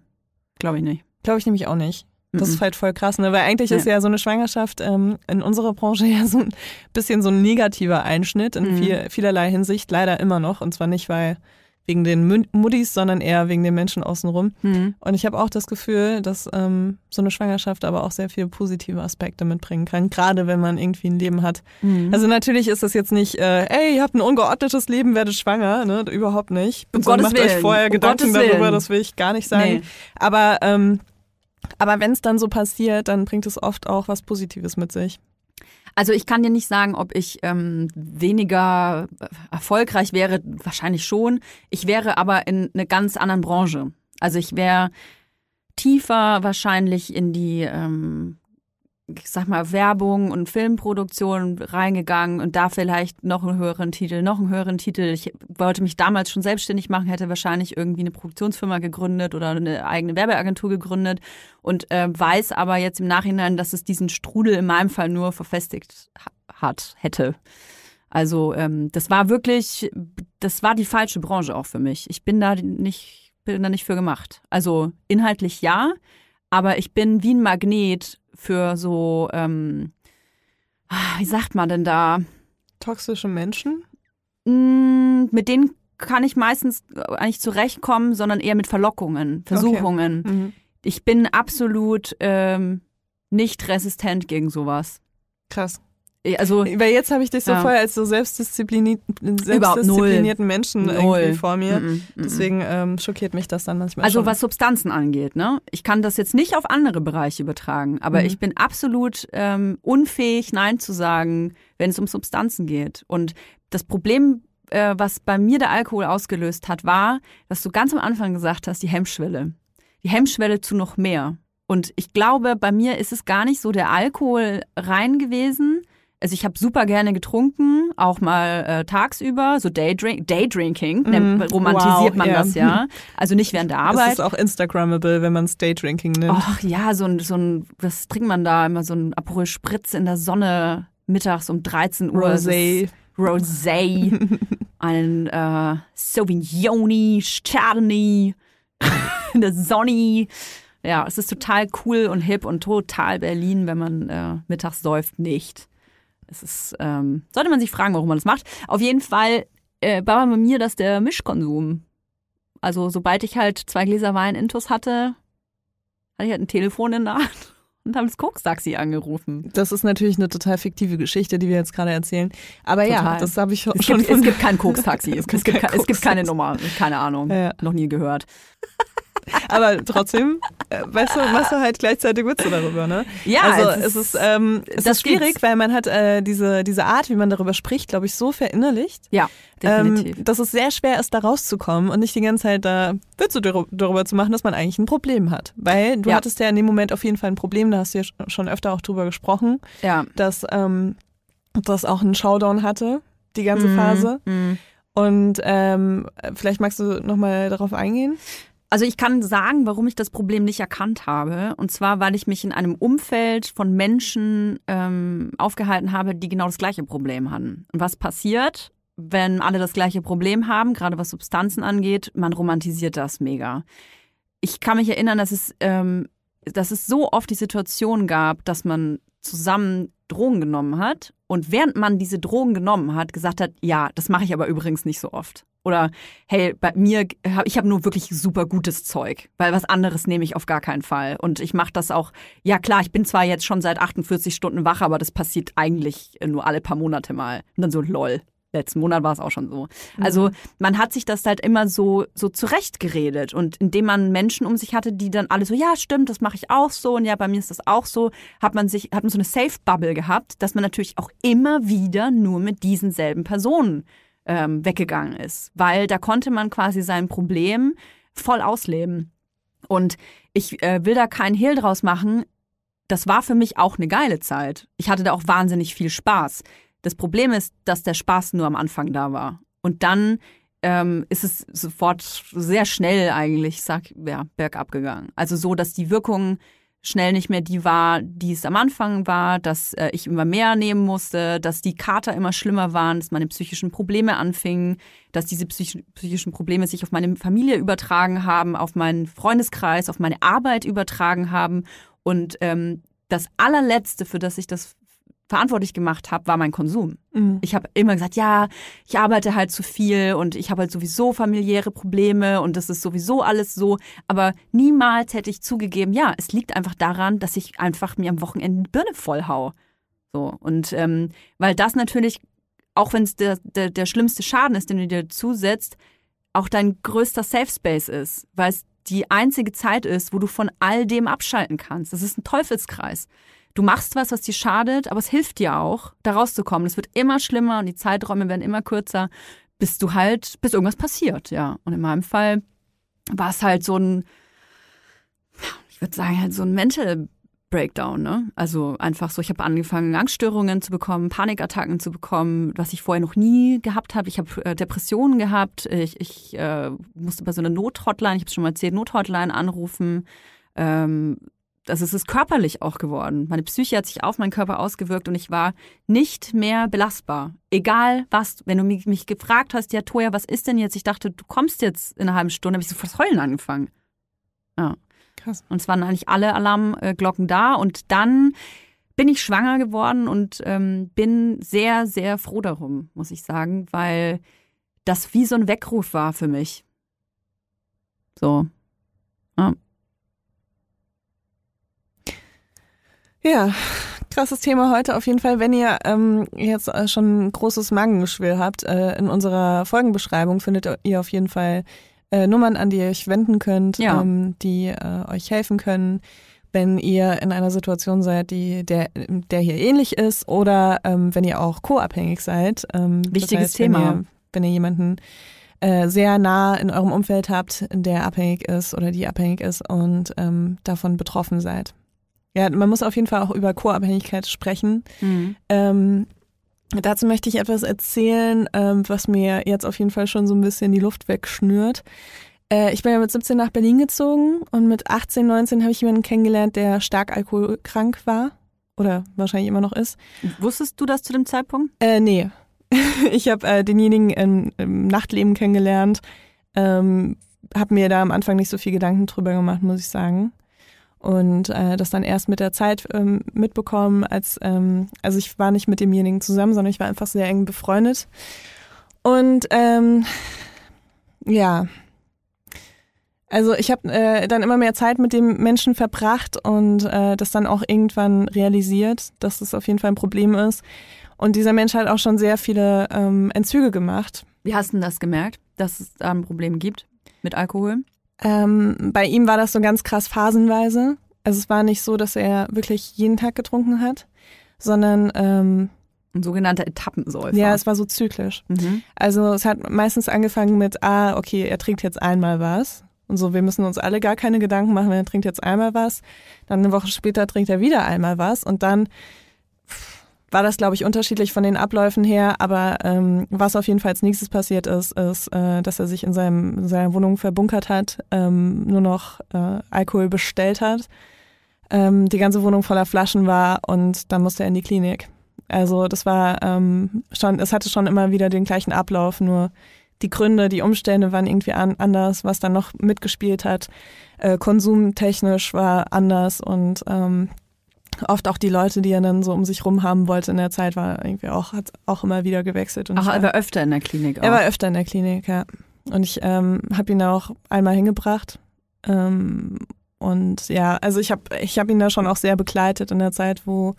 [SPEAKER 3] glaube ich nicht.
[SPEAKER 2] Glaube ich nämlich auch nicht. Das
[SPEAKER 3] Mhm.
[SPEAKER 2] ist halt voll krass, ne? Weil eigentlich
[SPEAKER 3] Ja.
[SPEAKER 2] ist ja so eine Schwangerschaft ähm, in unserer Branche [LAUGHS] ja so ein bisschen so ein negativer Einschnitt in
[SPEAKER 3] Mhm.
[SPEAKER 2] viel, vielerlei Hinsicht, leider immer noch. Und zwar nicht, weil wegen den Muttis, sondern eher wegen den Menschen außenrum.
[SPEAKER 3] Hm.
[SPEAKER 2] Und ich habe auch das Gefühl, dass ähm, so eine Schwangerschaft aber auch sehr viele positive Aspekte mitbringen kann, gerade wenn man irgendwie ein Leben hat.
[SPEAKER 3] Mhm.
[SPEAKER 2] Also natürlich ist das jetzt nicht, äh, ey, ihr habt ein ungeordnetes Leben, werdet schwanger, ne? Überhaupt nicht.
[SPEAKER 3] Um Gottes
[SPEAKER 2] macht euch
[SPEAKER 3] Willen,
[SPEAKER 2] vorher
[SPEAKER 3] um
[SPEAKER 2] Gedanken darüber, das will ich gar nicht sagen.
[SPEAKER 3] Nee.
[SPEAKER 2] Aber ähm, Aber wenn es dann so passiert, dann bringt es oft auch was Positives mit sich.
[SPEAKER 3] Also ich kann dir nicht sagen, ob ich ähm, weniger erfolgreich wäre, wahrscheinlich schon. Ich wäre aber in einer ganz anderen Branche. Also ich wäre tiefer wahrscheinlich in die, ähm, ich sag mal, Werbung und Filmproduktion reingegangen und da vielleicht noch einen höheren Titel, noch einen höheren Titel. Ich wollte mich damals schon selbstständig machen, hätte wahrscheinlich irgendwie eine Produktionsfirma gegründet oder eine eigene Werbeagentur gegründet und äh, weiß aber jetzt im Nachhinein, dass es diesen Strudel in meinem Fall nur verfestigt hat, hätte. Also ähm, das war wirklich, das war die falsche Branche auch für mich. Ich bin da nicht, bin da nicht für gemacht. Also inhaltlich ja, aber ich bin wie ein Magnet für so, ähm, ah, wie sagt man denn da?
[SPEAKER 2] Toxische Menschen?
[SPEAKER 3] Mm, mit denen kann ich meistens eigentlich zurechtkommen, sondern eher mit Verlockungen, Versuchungen.
[SPEAKER 2] Okay. Mhm.
[SPEAKER 3] Ich bin absolut ähm, nicht resistent gegen sowas.
[SPEAKER 2] Krass.
[SPEAKER 3] Also
[SPEAKER 2] Weil jetzt habe ich dich so
[SPEAKER 3] Ja.
[SPEAKER 2] voll als so selbstdisziplinierten Menschen
[SPEAKER 3] Null.
[SPEAKER 2] irgendwie vor mir.
[SPEAKER 3] mm, mm, mm.
[SPEAKER 2] Deswegen ähm, schockiert mich das dann manchmal
[SPEAKER 3] Also
[SPEAKER 2] schon.
[SPEAKER 3] was Substanzen angeht, ne? Ich kann das jetzt nicht auf andere Bereiche übertragen, aber
[SPEAKER 2] Mhm.
[SPEAKER 3] ich bin absolut ähm, unfähig, Nein zu sagen, wenn es um Substanzen geht. Und das Problem, äh, was bei mir der Alkohol ausgelöst hat, war, dass du ganz am Anfang gesagt hast, die Hemmschwelle. Die Hemmschwelle zu noch mehr. Und ich glaube, bei mir ist es gar nicht so der Alkohol rein gewesen. Also ich habe super gerne getrunken, auch mal äh, tagsüber, so Daydrink, Daydrinking, nennt- romantisiert
[SPEAKER 2] Wow,
[SPEAKER 3] man
[SPEAKER 2] ja.
[SPEAKER 3] das ja. [LAUGHS] Also nicht während der
[SPEAKER 2] es
[SPEAKER 3] Arbeit.
[SPEAKER 2] ist auch Instagrammable, wenn man Daydrinking nennt.
[SPEAKER 3] Ach ja, so ein, so ein, was trinkt man da immer? So ein Aperol Spritz in der Sonne mittags um 13 Uhr.
[SPEAKER 2] Rosé.
[SPEAKER 3] Rosé. [LAUGHS] ein äh, Sauvignoni, Chardonnay [LAUGHS] in der Sonne. Ja, es ist total cool und hip und total Berlin, wenn man äh, mittags säuft, nicht. Es ist, ähm, sollte man sich fragen, warum man das macht. Auf jeden Fall äh, war bei mir das der Mischkonsum. Also sobald ich halt zwei Gläser Wein intus hatte, hatte ich halt ein Telefon in der Hand [LAUGHS] und habe das Koks-Taxi angerufen.
[SPEAKER 2] Das ist natürlich eine total fiktive Geschichte, die wir jetzt gerade erzählen. Aber ja,
[SPEAKER 3] Total.
[SPEAKER 2] das habe ich
[SPEAKER 3] Es
[SPEAKER 2] schon
[SPEAKER 3] gibt,
[SPEAKER 2] von
[SPEAKER 3] es gibt kein Koks-Taxi. Es, [LAUGHS]
[SPEAKER 2] Es gibt
[SPEAKER 3] gibt, es gibt keine. Nummer. Keine Ahnung.
[SPEAKER 2] Ja, ja.
[SPEAKER 3] Noch nie gehört.
[SPEAKER 2] Aber trotzdem, äh, weißt du, machst du halt gleichzeitig Witze darüber, ne?
[SPEAKER 3] Ja,
[SPEAKER 2] also
[SPEAKER 3] es
[SPEAKER 2] es
[SPEAKER 3] ist-
[SPEAKER 2] ähm, es ist schwierig, weil man hat äh, diese, diese Art, wie man darüber spricht, glaube ich, so verinnerlicht,
[SPEAKER 3] Ja, definitiv.
[SPEAKER 2] ähm, dass es sehr schwer ist, da rauszukommen und nicht die ganze Zeit da Witze dar- darüber zu machen, dass man eigentlich ein Problem hat. Weil du
[SPEAKER 3] Ja.
[SPEAKER 2] hattest ja in dem Moment auf jeden Fall ein Problem, da hast du ja sch- schon öfter auch drüber gesprochen,
[SPEAKER 3] ja.
[SPEAKER 2] dass ähm, das auch einen Showdown hatte, die ganze
[SPEAKER 3] Mhm,
[SPEAKER 2] Phase.
[SPEAKER 3] mhm.
[SPEAKER 2] Und ähm, vielleicht magst du nochmal darauf eingehen?
[SPEAKER 3] Also ich kann sagen, warum ich das Problem nicht erkannt habe. Und zwar, weil ich mich in einem Umfeld von Menschen ähm, aufgehalten habe, die genau das gleiche Problem hatten. Und was passiert, wenn alle das gleiche Problem haben, gerade was Substanzen angeht? Man romantisiert das mega. Ich kann mich erinnern, dass es, ähm, dass es so oft die Situation gab, dass man zusammen Drogen genommen hat und während man diese Drogen genommen hat, gesagt hat, ja, das mache ich aber übrigens nicht so oft. Oder hey, bei mir, ich habe nur wirklich super gutes Zeug, weil was anderes nehme ich auf gar keinen Fall. Und ich mache das auch, ja klar, ich bin zwar jetzt schon seit 48 Stunden wach, aber das passiert eigentlich nur alle paar Monate mal. Und dann so, lol. Letzten Monat war es auch schon so. Also man hat sich das halt immer so, so zurechtgeredet. Und indem man Menschen um sich hatte, die dann alle so, ja, stimmt, das mache ich auch so und ja, bei mir ist das auch so, hat man sich, hat man so eine Safe-Bubble gehabt, dass man natürlich auch immer wieder nur mit diesen selben Personen ähm, weggegangen ist. Weil da konnte man quasi sein Problem voll ausleben. Und ich äh, will da keinen Hehl draus machen. Das war für mich auch eine geile Zeit. Ich hatte da auch wahnsinnig viel Spaß. Das Problem ist, dass der Spaß nur am Anfang da war. Und dann ähm, ist es sofort sehr schnell eigentlich, sag, ja, bergab gegangen. Also so, dass die Wirkung schnell nicht mehr die war, die es am Anfang war, dass äh, ich immer mehr nehmen musste, dass die Kater immer schlimmer waren, dass meine psychischen Probleme anfingen, dass diese psych psychischen Probleme sich auf meine Familie übertragen haben, auf meinen Freundeskreis, auf meine Arbeit übertragen haben. Und ähm, das allerletzte, für das ich das verantwortlich gemacht habe, war mein Konsum.
[SPEAKER 2] Mhm.
[SPEAKER 3] Ich habe immer gesagt, ja, ich arbeite halt zu viel und ich habe halt sowieso familiäre Probleme und das ist sowieso alles so. Aber niemals hätte ich zugegeben, ja, es liegt einfach daran, dass ich einfach mir am Wochenende die Birne voll hau. So. Und ähm, weil das natürlich, auch wenn es der, der, der schlimmste Schaden ist, den du dir zusetzt, auch dein größter Safe Space ist. Weil es die einzige Zeit ist, wo du von all dem abschalten kannst. Das ist ein Teufelskreis. Du machst was, was dir schadet, aber es hilft dir auch, da rauszukommen. Es wird immer schlimmer und die Zeiträume werden immer kürzer, bis du halt, bis irgendwas passiert, ja. Und in meinem Fall war es halt so ein, ich würde sagen, halt so ein Mental Breakdown, ne? Also einfach so, ich habe angefangen, Angststörungen zu bekommen, Panikattacken zu bekommen, was ich vorher noch nie gehabt habe. Ich habe äh, Depressionen gehabt. Ich, ich äh, musste bei so einer Nothotline, ich habe schon mal erzählt, Nothotline anrufen. Ähm, also es ist körperlich auch geworden. Meine Psyche hat sich auf meinen Körper ausgewirkt und ich war nicht mehr belastbar. Egal was, wenn du mich, mich gefragt hast, ja Toja, was ist denn jetzt? Ich dachte, du kommst jetzt in einer halben Stunde, habe ich sofort heulen angefangen. Ja.
[SPEAKER 2] Krass.
[SPEAKER 3] Und es waren eigentlich alle Alarmglocken da. Und dann bin ich schwanger geworden und ähm, bin sehr, sehr froh darum, muss ich sagen, weil das wie so ein Weckruf war für mich. So. Ja.
[SPEAKER 2] Ja, krasses Thema heute auf jeden Fall. Wenn ihr ähm, jetzt äh, schon ein großes Magengeschwür habt, äh, in unserer Folgenbeschreibung findet ihr auf jeden Fall äh, Nummern, an die ihr euch wenden könnt,
[SPEAKER 3] Ja.
[SPEAKER 2] ähm, die äh, euch helfen können, wenn ihr in einer Situation seid, die der, der hier ähnlich ist oder ähm, wenn ihr auch co-abhängig seid. Ähm, das
[SPEAKER 3] Wichtiges
[SPEAKER 2] heißt, wenn
[SPEAKER 3] Thema.
[SPEAKER 2] Ihr, wenn ihr jemanden äh, sehr nah in eurem Umfeld habt, der abhängig ist oder die abhängig ist und ähm, davon betroffen seid. Ja, man muss auf jeden Fall auch über Co-Abhängigkeit sprechen.
[SPEAKER 3] Mhm.
[SPEAKER 2] Ähm, dazu möchte ich etwas erzählen, ähm, was mir jetzt auf jeden Fall schon so ein bisschen die Luft wegschnürt. Äh, ich bin ja mit 17 nach Berlin gezogen und mit 18, 19 habe ich jemanden kennengelernt, der stark alkoholkrank war oder wahrscheinlich immer noch ist.
[SPEAKER 3] Wusstest du das zu dem Zeitpunkt?
[SPEAKER 2] Äh, nee. [LAUGHS] Ich habe äh, denjenigen im, im Nachtleben kennengelernt, ähm, habe mir da am Anfang nicht so viel Gedanken drüber gemacht, muss ich sagen. Und äh, das dann erst mit der Zeit ähm, mitbekommen, als ähm, also ich war nicht mit demjenigen zusammen, sondern ich war einfach sehr eng befreundet. Und ähm, ja, also ich habe äh, dann immer mehr Zeit mit dem Menschen verbracht und äh, das dann auch irgendwann realisiert, dass das auf jeden Fall ein Problem ist. Und dieser Mensch hat auch schon sehr viele ähm, Entzüge gemacht.
[SPEAKER 3] Wie hast du das gemerkt, dass es da ein Problem gibt mit Alkohol?
[SPEAKER 2] Ähm, bei ihm war das so ganz krass phasenweise. Also es war nicht so, dass er wirklich jeden Tag getrunken hat, sondern ähm,
[SPEAKER 3] Ein sogenannter Etappensäufer.
[SPEAKER 2] ja, es war so zyklisch.
[SPEAKER 3] mhm.
[SPEAKER 2] Also es hat meistens angefangen mit, ah, okay, er trinkt jetzt einmal was. Und so, wir müssen uns alle gar keine Gedanken machen, er trinkt jetzt einmal was. Dann eine Woche später trinkt er wieder einmal was. Und dann war das, glaube ich, unterschiedlich von den Abläufen her. Aber ähm, was auf jeden Fall als nächstes passiert ist, ist, äh, dass er sich in, seinem, in seiner Wohnung verbunkert hat, ähm, nur noch äh, Alkohol bestellt hat, ähm, die ganze Wohnung voller Flaschen war und dann musste er in die Klinik. Also das war ähm, schon, es hatte schon immer wieder den gleichen Ablauf, nur die Gründe, die Umstände waren irgendwie an, anders, was dann noch mitgespielt hat. Äh, konsumtechnisch war anders und ähm, oft auch die Leute, die er dann so um sich rum haben wollte in der Zeit, war irgendwie auch, hat auch immer wieder gewechselt. Und
[SPEAKER 3] Ach, er war öfter in der Klinik auch.
[SPEAKER 2] er war öfter in der Klinik, ja. Und ich ähm, habe ihn auch einmal hingebracht. Ähm, und ja, also ich habe ich hab ihn da schon auch sehr begleitet in der Zeit, wo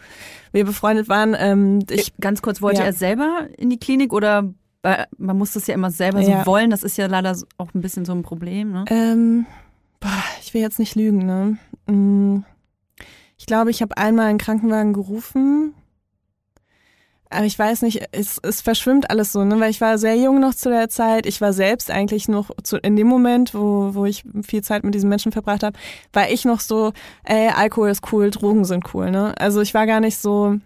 [SPEAKER 2] wir befreundet waren. Ähm, ich,
[SPEAKER 3] Ganz kurz, wollte
[SPEAKER 2] Ja.
[SPEAKER 3] er selber in die Klinik oder man muss das ja immer selber
[SPEAKER 2] Ja.
[SPEAKER 3] so wollen? Das ist ja leider auch ein bisschen so ein Problem, ne?
[SPEAKER 2] ähm, boah, ich will jetzt nicht lügen, ne? Ich glaube, ich habe einmal einen Krankenwagen gerufen. Aber ich weiß nicht, es, es verschwimmt alles so, ne? Weil ich war sehr jung noch zu der Zeit. Ich war selbst eigentlich noch zu, in dem Moment, wo, wo ich viel Zeit mit diesen Menschen verbracht habe, war ich noch so, ey, Alkohol ist cool, Drogen sind cool, ne? Also ich war gar nicht so,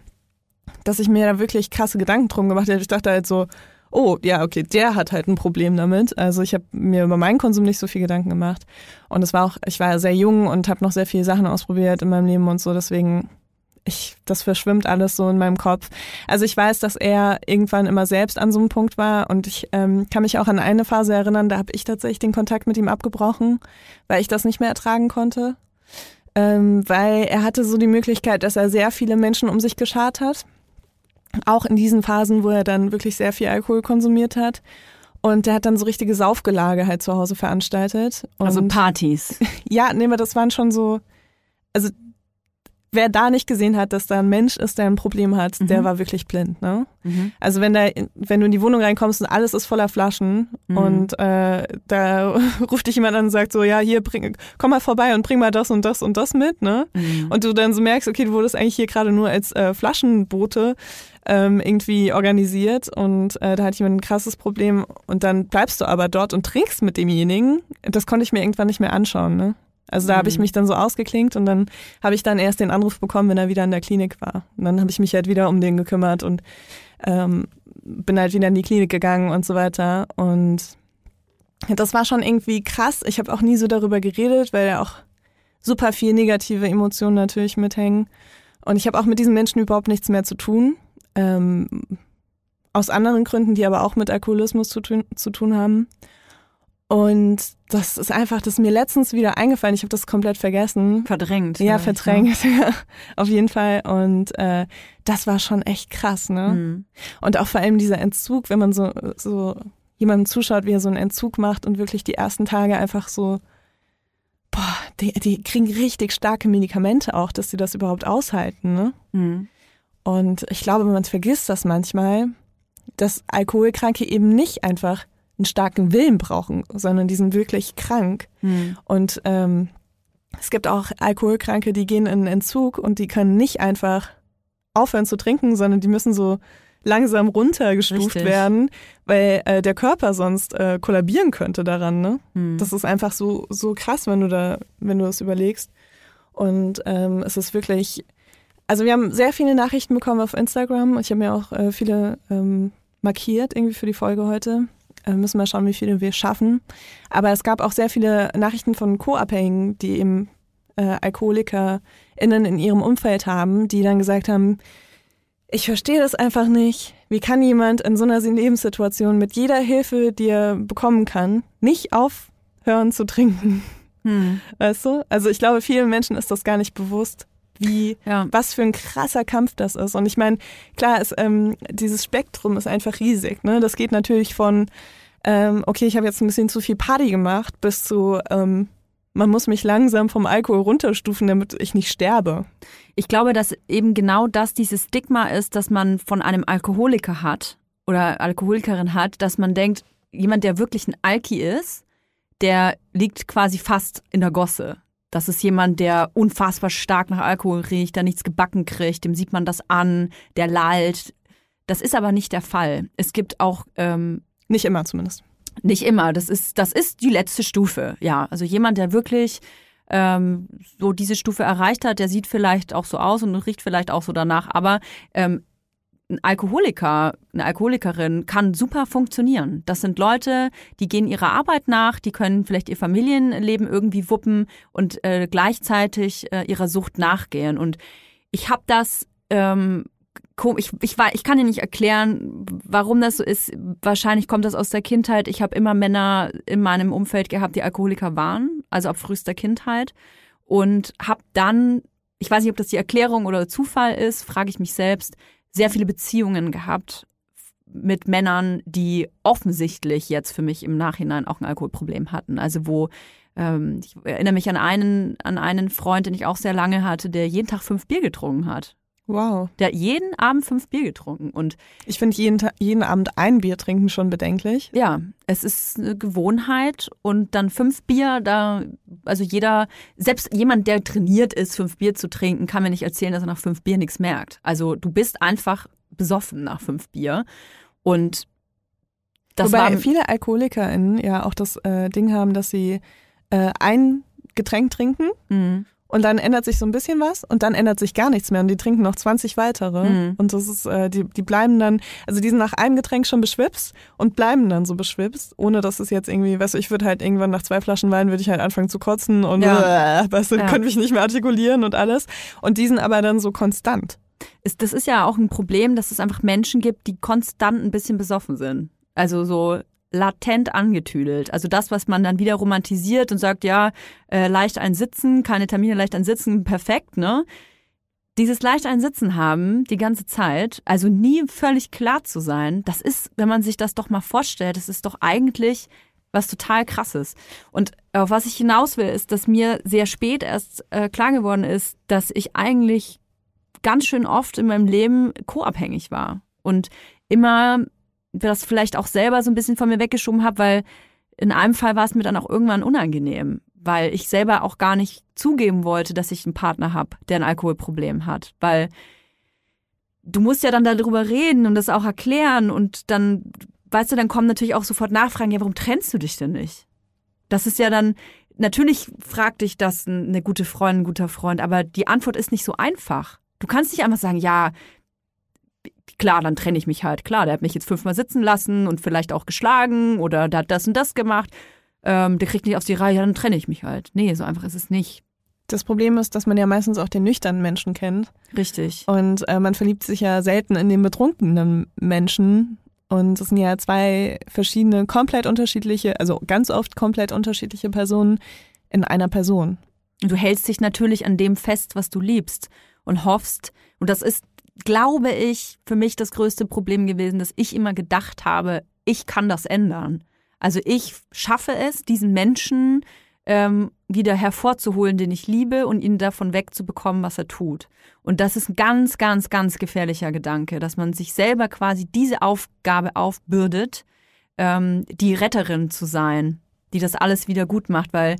[SPEAKER 2] dass ich mir da wirklich krasse Gedanken drum gemacht hätte. Ich dachte halt so, oh, ja, okay, der hat halt ein Problem damit. Also ich habe mir über meinen Konsum nicht so viel Gedanken gemacht. Und es war auch, ich war sehr jung und habe noch sehr viele Sachen ausprobiert in meinem Leben und so. Deswegen, ich, das verschwimmt alles so in meinem Kopf. Also ich weiß, dass er irgendwann immer selbst an so einem Punkt war und ich ähm, kann mich auch an eine Phase erinnern, da habe ich tatsächlich den Kontakt mit ihm abgebrochen, weil ich das nicht mehr ertragen konnte. Ähm, weil er hatte so die Möglichkeit, dass er sehr viele Menschen um sich geschart hat. Auch in diesen Phasen, wo er dann wirklich sehr viel Alkohol konsumiert hat. Und der hat dann so richtige Saufgelage halt zu Hause veranstaltet. Und
[SPEAKER 3] Also Partys. [LAUGHS]
[SPEAKER 2] ja, nee, aber das waren schon so, also wer da nicht gesehen hat, dass da ein Mensch ist, der ein Problem hat, der war wirklich blind. Ne?
[SPEAKER 3] Mhm.
[SPEAKER 2] Also wenn da, wenn du in die Wohnung reinkommst und alles ist voller Flaschen
[SPEAKER 3] Mhm.
[SPEAKER 2] und äh, da [LAUGHS] ruft dich jemand an und sagt so, ja hier bring, komm mal vorbei und bring mal das und das und das mit, ne?
[SPEAKER 3] Mhm.
[SPEAKER 2] Und du dann so merkst, okay, du wurdest eigentlich hier gerade nur als äh, Flaschenboote ähm, irgendwie organisiert und äh, da hatte jemand ein krasses Problem und dann bleibst du aber dort und trinkst mit demjenigen. Das konnte ich mir irgendwann nicht mehr anschauen, ne? Also da habe ich
[SPEAKER 3] Mhm.
[SPEAKER 2] mich dann so ausgeklinkt und dann habe ich dann erst den Anruf bekommen, wenn er wieder in der Klinik war. Und dann habe ich mich halt wieder um den gekümmert und ähm, bin halt wieder in die Klinik gegangen und so weiter. Und das war schon irgendwie krass. Ich habe auch nie so darüber geredet, weil ja auch super viel negative Emotionen natürlich mithängen. Und ich habe auch mit diesen Menschen überhaupt nichts mehr zu tun. Ähm, aus anderen Gründen, die aber auch mit Alkoholismus zu tun, zu tun haben. Und das ist einfach, das ist mir letztens wieder eingefallen. Ich habe das komplett vergessen.
[SPEAKER 3] Verdrängt.
[SPEAKER 2] Ja,
[SPEAKER 3] vielleicht,
[SPEAKER 2] verdrängt, [LAUGHS] ja, auf jeden Fall. Und äh, das war schon echt krass, ne?
[SPEAKER 3] Ne? Mhm.
[SPEAKER 2] Und auch vor allem dieser Entzug, wenn man so, so jemandem zuschaut, wie er so einen Entzug macht und wirklich die ersten Tage einfach so, boah, die, die kriegen richtig starke Medikamente auch, dass sie das überhaupt aushalten, ne?
[SPEAKER 3] Mhm.
[SPEAKER 2] Und ich glaube, man vergisst das manchmal, dass Alkoholkranke eben nicht einfach einen starken Willen brauchen, sondern die sind wirklich krank.
[SPEAKER 3] Mhm.
[SPEAKER 2] Und ähm, es gibt auch Alkoholkranke, die gehen in Entzug und die können nicht einfach aufhören zu trinken, sondern die müssen so langsam runtergestuft
[SPEAKER 3] Richtig.
[SPEAKER 2] werden, weil äh, der Körper sonst äh, kollabieren könnte daran. Ne?
[SPEAKER 3] Mhm.
[SPEAKER 2] Das ist einfach so so krass, wenn du da, wenn du das überlegst. Und ähm, es ist wirklich, also wir haben sehr viele Nachrichten bekommen auf Instagram. Ich habe mir auch äh, viele ähm, markiert irgendwie für die Folge heute. Äh, müssen wir schauen, wie viele wir schaffen. Aber es gab auch sehr viele Nachrichten von Co-Abhängigen, die eben äh, AlkoholikerInnen in ihrem Umfeld haben, die dann gesagt haben, ich verstehe das einfach nicht. Wie kann jemand in so einer Lebenssituation mit jeder Hilfe, die er bekommen kann, nicht aufhören zu trinken?
[SPEAKER 3] Mhm.
[SPEAKER 2] Weißt du? Also ich glaube, vielen Menschen ist das gar nicht bewusst, wie
[SPEAKER 3] Ja.
[SPEAKER 2] was für ein krasser Kampf das ist. Und ich meine, klar, ist, ähm, dieses Spektrum ist einfach riesig. Ne? Das geht natürlich von, ähm, okay, ich habe jetzt ein bisschen zu viel Party gemacht, bis zu, ähm, man muss mich langsam vom Alkohol runterstufen, damit ich nicht sterbe.
[SPEAKER 3] Ich glaube, dass eben genau das dieses Stigma ist, dass man von einem Alkoholiker hat oder Alkoholikerin hat, dass man denkt, jemand, der wirklich ein Alki ist, der liegt quasi fast in der Gosse. Das ist jemand, der unfassbar stark nach Alkohol riecht, der nichts gebacken kriegt, dem sieht man das an, der lallt. Das ist aber nicht der Fall. Es gibt auch ähm,
[SPEAKER 2] Nicht immer zumindest.
[SPEAKER 3] nicht immer. Das ist, das ist die letzte Stufe. Ja, also jemand, der wirklich ähm, so diese Stufe erreicht hat, der sieht vielleicht auch so aus und riecht vielleicht auch so danach. Aber ähm, ein Alkoholiker, eine Alkoholikerin kann super funktionieren. Das sind Leute, die gehen ihrer Arbeit nach, die können vielleicht ihr Familienleben irgendwie wuppen und äh, gleichzeitig äh, ihrer Sucht nachgehen. Und ich habe das ähm, ich, ich, ich kann dir nicht erklären, warum das so ist. Wahrscheinlich kommt das aus der Kindheit. Ich habe immer Männer in meinem Umfeld gehabt, die Alkoholiker waren, also ab frühester Kindheit. Und habe dann, ich weiß nicht, ob das die Erklärung oder Zufall ist, frage ich mich selbst, sehr viele Beziehungen gehabt mit Männern, die offensichtlich jetzt für mich im Nachhinein auch ein Alkoholproblem hatten. Also wo ähm, ich erinnere mich an einen, an einen Freund, den ich auch sehr lange hatte, der jeden Tag fünf Bier getrunken hat.
[SPEAKER 2] Wow.
[SPEAKER 3] Der hat jeden Abend fünf Bier getrunken. Und
[SPEAKER 2] Ich finde jeden, jeden Abend ein Bier trinken schon bedenklich.
[SPEAKER 3] ja, es ist eine Gewohnheit und dann fünf Bier, da, also jeder, selbst jemand, der trainiert ist, fünf Bier zu trinken, kann mir nicht erzählen, dass er nach fünf Bier nichts merkt. Also du bist einfach besoffen nach fünf Bier. Und das
[SPEAKER 2] Wobei
[SPEAKER 3] war
[SPEAKER 2] viele AlkoholikerInnen ja auch das äh, Ding haben, dass sie äh, ein Getränk trinken
[SPEAKER 3] Mhm.
[SPEAKER 2] Und dann ändert sich so ein bisschen was und dann ändert sich gar nichts mehr und die trinken noch 20 weitere
[SPEAKER 3] Mhm.
[SPEAKER 2] und das ist, äh, die, die bleiben dann, also die sind nach einem Getränk schon beschwipst und bleiben dann so beschwipst, ohne dass es jetzt irgendwie, weißt du, ich würde halt irgendwann nach zwei Flaschen Wein würde ich halt anfangen zu kotzen und
[SPEAKER 3] Ja.
[SPEAKER 2] äh, [LAUGHS] weißt du,
[SPEAKER 3] Ja.
[SPEAKER 2] könnte mich nicht mehr artikulieren und alles und die sind aber dann so konstant.
[SPEAKER 3] ist, das ist ja auch ein Problem, dass es einfach Menschen gibt, die konstant ein bisschen besoffen sind. Also so latent angetüdelt. Also das, was man dann wieder romantisiert und sagt, ja, äh, leicht ein Sitzen, keine Termine, leicht ein Sitzen, perfekt, ne? Dieses leicht ein Sitzen haben die ganze Zeit, also nie völlig klar zu sein, das ist, wenn man sich das doch mal vorstellt, das ist doch eigentlich was total krass ist. Und auf was ich hinaus will, ist, dass mir sehr spät erst äh, klar geworden ist, dass ich eigentlich ganz schön oft in meinem Leben co-abhängig war und immer das vielleicht auch selber so ein bisschen von mir weggeschoben habe, weil in einem Fall war es mir dann auch irgendwann unangenehm, weil ich selber auch gar nicht zugeben wollte, dass ich einen Partner habe, der ein Alkoholproblem hat, weil du musst ja dann darüber reden und das auch erklären und dann, weißt du, dann kommen natürlich auch sofort Nachfragen, ja, warum trennst du dich denn nicht? Das ist ja dann, natürlich fragt dich das eine gute Freundin, ein guter Freund, aber die Antwort ist nicht so einfach. Du kannst nicht einfach sagen, ja, klar, dann trenne ich mich halt. Klar, der hat mich jetzt fünfmal sitzen lassen und vielleicht auch geschlagen oder der hat das und das gemacht. Ähm, der kriegt nicht auf die Reihe, dann trenne ich mich halt. Nee, so einfach ist es nicht.
[SPEAKER 2] Das Problem ist, dass man ja meistens auch den nüchternen Menschen kennt.
[SPEAKER 3] Richtig.
[SPEAKER 2] Und äh, man verliebt sich ja selten in den betrunkenen Menschen. Und es sind ja zwei verschiedene, komplett unterschiedliche, also ganz oft komplett unterschiedliche Personen in einer Person.
[SPEAKER 3] Du hältst dich natürlich an dem fest, was du liebst und hoffst. Und das ist, glaube ich, für mich das größte Problem gewesen, dass ich immer gedacht habe, ich kann das ändern. Also ich schaffe es, diesen Menschen ähm, wieder hervorzuholen, den ich liebe und ihn davon wegzubekommen, was er tut. Und das ist ein ganz, ganz, ganz gefährlicher Gedanke, dass man sich selber quasi diese Aufgabe aufbürdet, ähm, die Retterin zu sein, die das alles wieder gut macht, weil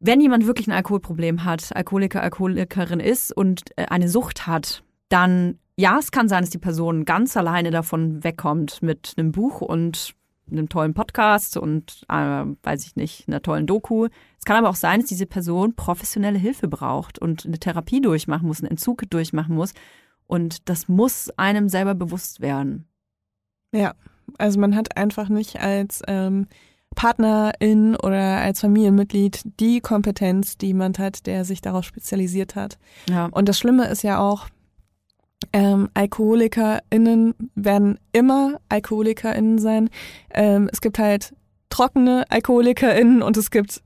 [SPEAKER 3] wenn jemand wirklich ein Alkoholproblem hat, Alkoholiker, Alkoholikerin ist und äh, eine Sucht hat, dann ja, es kann sein, dass die Person ganz alleine davon wegkommt mit einem Buch und einem tollen Podcast und, äh, weiß ich nicht, einer tollen Doku. Es kann aber auch sein, dass diese Person professionelle Hilfe braucht und eine Therapie durchmachen muss, einen Entzug durchmachen muss. Und das muss einem selber bewusst werden.
[SPEAKER 2] Ja, also man hat einfach nicht als ähm, Partnerin oder als Familienmitglied die Kompetenz, die jemand hat, der sich darauf spezialisiert hat.
[SPEAKER 3] Ja.
[SPEAKER 2] Und das Schlimme ist ja auch, ähm, AlkoholikerInnen werden immer AlkoholikerInnen sein. Ähm, es gibt halt trockene AlkoholikerInnen und es gibt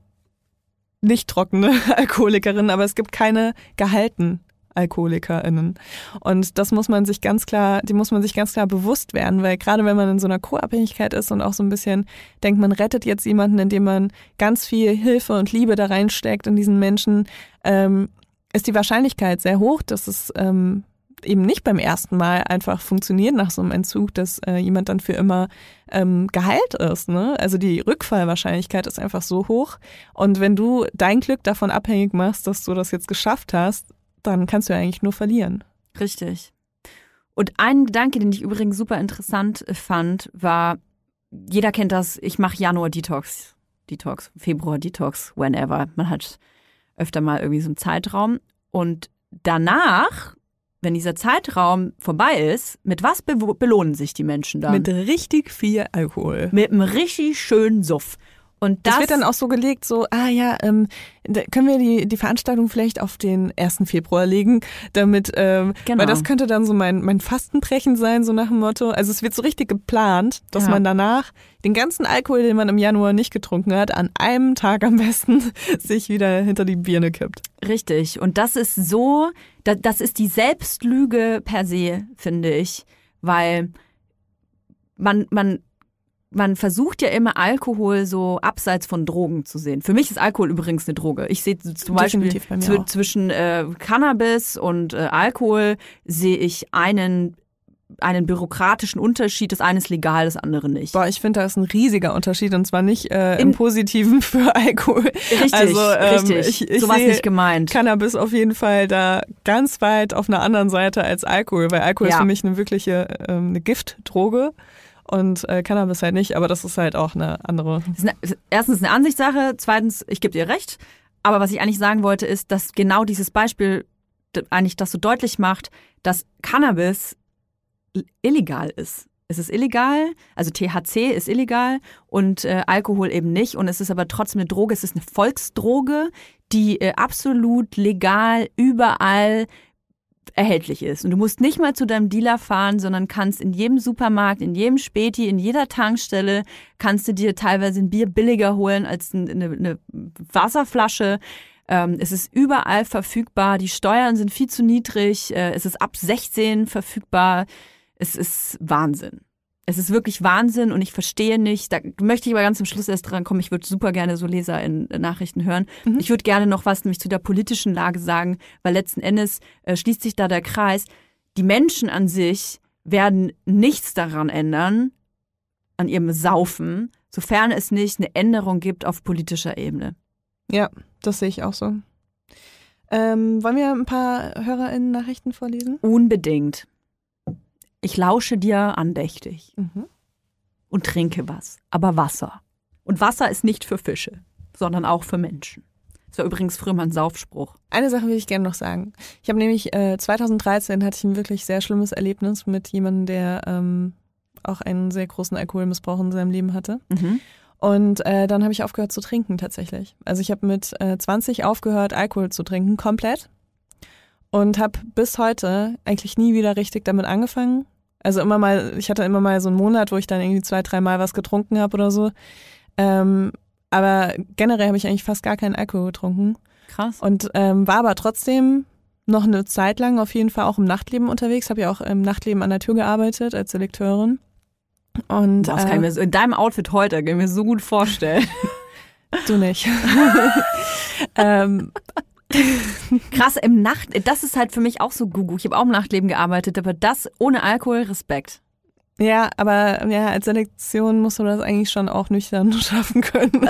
[SPEAKER 2] nicht trockene [LAUGHS] AlkoholikerInnen, aber es gibt keine gehalten AlkoholikerInnen. Und das muss man sich ganz klar, die muss man sich ganz klar bewusst werden, weil gerade wenn man in so einer Co-Abhängigkeit ist und auch so ein bisschen denkt, man rettet jetzt jemanden, indem man ganz viel Hilfe und Liebe da reinsteckt in diesen Menschen, ähm, ist die Wahrscheinlichkeit sehr hoch, dass es ähm, eben nicht beim ersten Mal einfach funktioniert nach so einem Entzug, dass äh, jemand dann für immer ähm, geheilt ist. Ne? Also die Rückfallwahrscheinlichkeit ist einfach so hoch. Und wenn du dein Glück davon abhängig machst, dass du das jetzt geschafft hast, dann kannst du ja eigentlich nur verlieren.
[SPEAKER 3] Richtig. Und ein Gedanke, den ich übrigens super interessant fand, war, jeder kennt das, ich mache Januar Detox, Detox, Februar Detox, whenever. Man hat öfter mal irgendwie so einen Zeitraum. Und danach wenn dieser Zeitraum vorbei ist, mit was be belohnen sich die Menschen dann?
[SPEAKER 2] Mit richtig viel Alkohol.
[SPEAKER 3] Mit einem richtig schönen Suff. Und das,
[SPEAKER 2] das, wird dann auch so gelegt, so, ah ja, ähm, können wir die, die Veranstaltung vielleicht auf den 1. Februar legen, damit, ähm,
[SPEAKER 3] Genau.
[SPEAKER 2] weil das könnte dann so mein, mein Fastenbrechen sein, so nach dem Motto. Also es wird so richtig geplant, dass
[SPEAKER 3] Ja.
[SPEAKER 2] man danach den ganzen Alkohol, den man im Januar nicht getrunken hat, an einem Tag am besten [LAUGHS] sich wieder hinter die Birne kippt.
[SPEAKER 3] Richtig. Und das ist so, da- das ist die Selbstlüge per se, finde ich, weil man, man, man versucht ja immer Alkohol so abseits von Drogen zu sehen. Für mich ist Alkohol übrigens eine Droge. Ich sehe zum Beispiel
[SPEAKER 2] bei
[SPEAKER 3] zw zwischen äh, Cannabis und äh, Alkohol sehe ich einen einen bürokratischen Unterschied. Das eine ist legal, das andere nicht.
[SPEAKER 2] Boah, ich finde, da ist ein riesiger Unterschied und zwar nicht äh, im
[SPEAKER 3] In-
[SPEAKER 2] Positiven für [LAUGHS] Alkohol.
[SPEAKER 3] Richtig,
[SPEAKER 2] also, ähm,
[SPEAKER 3] richtig.
[SPEAKER 2] Ich, ich
[SPEAKER 3] so war nicht gemeint.
[SPEAKER 2] Cannabis auf jeden Fall da ganz weit auf einer anderen Seite als Alkohol, weil Alkohol
[SPEAKER 3] Ja.
[SPEAKER 2] ist für mich eine wirkliche ähm, eine Giftdroge und äh, Cannabis halt nicht, aber das ist halt auch eine andere.
[SPEAKER 3] Eine, erstens eine Ansichtssache, zweitens, ich gebe dir recht. Aber was ich eigentlich sagen wollte, ist, dass genau dieses Beispiel eigentlich das so deutlich macht, dass Cannabis illegal ist. Es ist illegal, also THC ist illegal und äh, Alkohol eben nicht. Und es ist aber trotzdem eine Droge, es ist eine Volksdroge, die äh, absolut legal überall erhältlich ist. Und du musst nicht mal zu deinem Dealer fahren, sondern kannst in jedem Supermarkt, in jedem Späti, in jeder Tankstelle, kannst du dir teilweise ein Bier billiger holen als ein- eine, eine Wasserflasche. Ähm, es ist überall verfügbar. Die Steuern sind viel zu niedrig. Äh, es ist ab 16 verfügbar. Es ist Wahnsinn. Es ist wirklich Wahnsinn und ich verstehe nicht, da möchte ich aber ganz zum Schluss erst dran kommen, ich würde super gerne so Leser in äh, Nachrichten hören. Ich würde gerne noch was nämlich zu der politischen Lage sagen, weil letzten Endes äh, schließt sich da der Kreis. Die Menschen an sich werden nichts daran ändern, an ihrem Saufen, sofern es nicht eine Änderung gibt auf politischer Ebene.
[SPEAKER 2] Ja, das sehe ich auch so. Ähm, wollen wir ein paar HörerInnen-Nachrichten vorlesen?
[SPEAKER 3] Unbedingt. Ich lausche dir andächtig
[SPEAKER 2] Mhm.
[SPEAKER 3] und trinke was, aber Wasser. Und Wasser ist nicht für Fische, sondern auch für Menschen. Das war übrigens früher mal ein Saufspruch.
[SPEAKER 2] Eine Sache will ich gerne noch sagen. Ich habe nämlich äh, 2013 hatte ich ein wirklich sehr schlimmes Erlebnis mit jemandem, der ähm, auch einen sehr großen Alkoholmissbrauch in seinem Leben hatte.
[SPEAKER 3] Mhm.
[SPEAKER 2] Und äh, dann habe ich aufgehört zu trinken tatsächlich. Also ich habe mit äh, 20 aufgehört, Alkohol zu trinken, komplett. Und habe bis heute eigentlich nie wieder richtig damit angefangen. Also immer mal, ich hatte immer mal so einen Monat, wo ich dann irgendwie zwei, dreimal was getrunken habe oder so. Ähm, aber generell habe ich eigentlich fast gar keinen Alkohol getrunken.
[SPEAKER 3] Krass.
[SPEAKER 2] Und ähm, war aber trotzdem noch eine Zeit lang auf jeden Fall auch im Nachtleben unterwegs. Habe ja auch im Nachtleben an der Tür gearbeitet als Selekteurin. Und
[SPEAKER 3] Boah, das kann ich
[SPEAKER 2] äh,
[SPEAKER 3] mir so, in deinem Outfit heute kann ich mir so gut vorstellen. [LAUGHS]
[SPEAKER 2] du nicht. [LAUGHS] [LAUGHS] ähm, [LAUGHS]
[SPEAKER 3] Krass, im Nacht, das ist halt für mich auch so Gugu. Ich habe auch im Nachtleben gearbeitet, aber das ohne Alkohol, Respekt.
[SPEAKER 2] ja, aber ja, als Selektion musst du das eigentlich schon auch nüchtern [LAUGHS] schaffen können.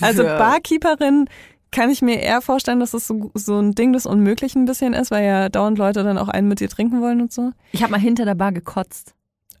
[SPEAKER 2] Also Barkeeperin kann ich mir eher vorstellen, dass das so, so ein Ding des Unmöglichen ein bisschen ist, weil ja dauernd Leute dann auch einen mit dir trinken wollen und so.
[SPEAKER 3] Ich habe mal hinter der Bar gekotzt.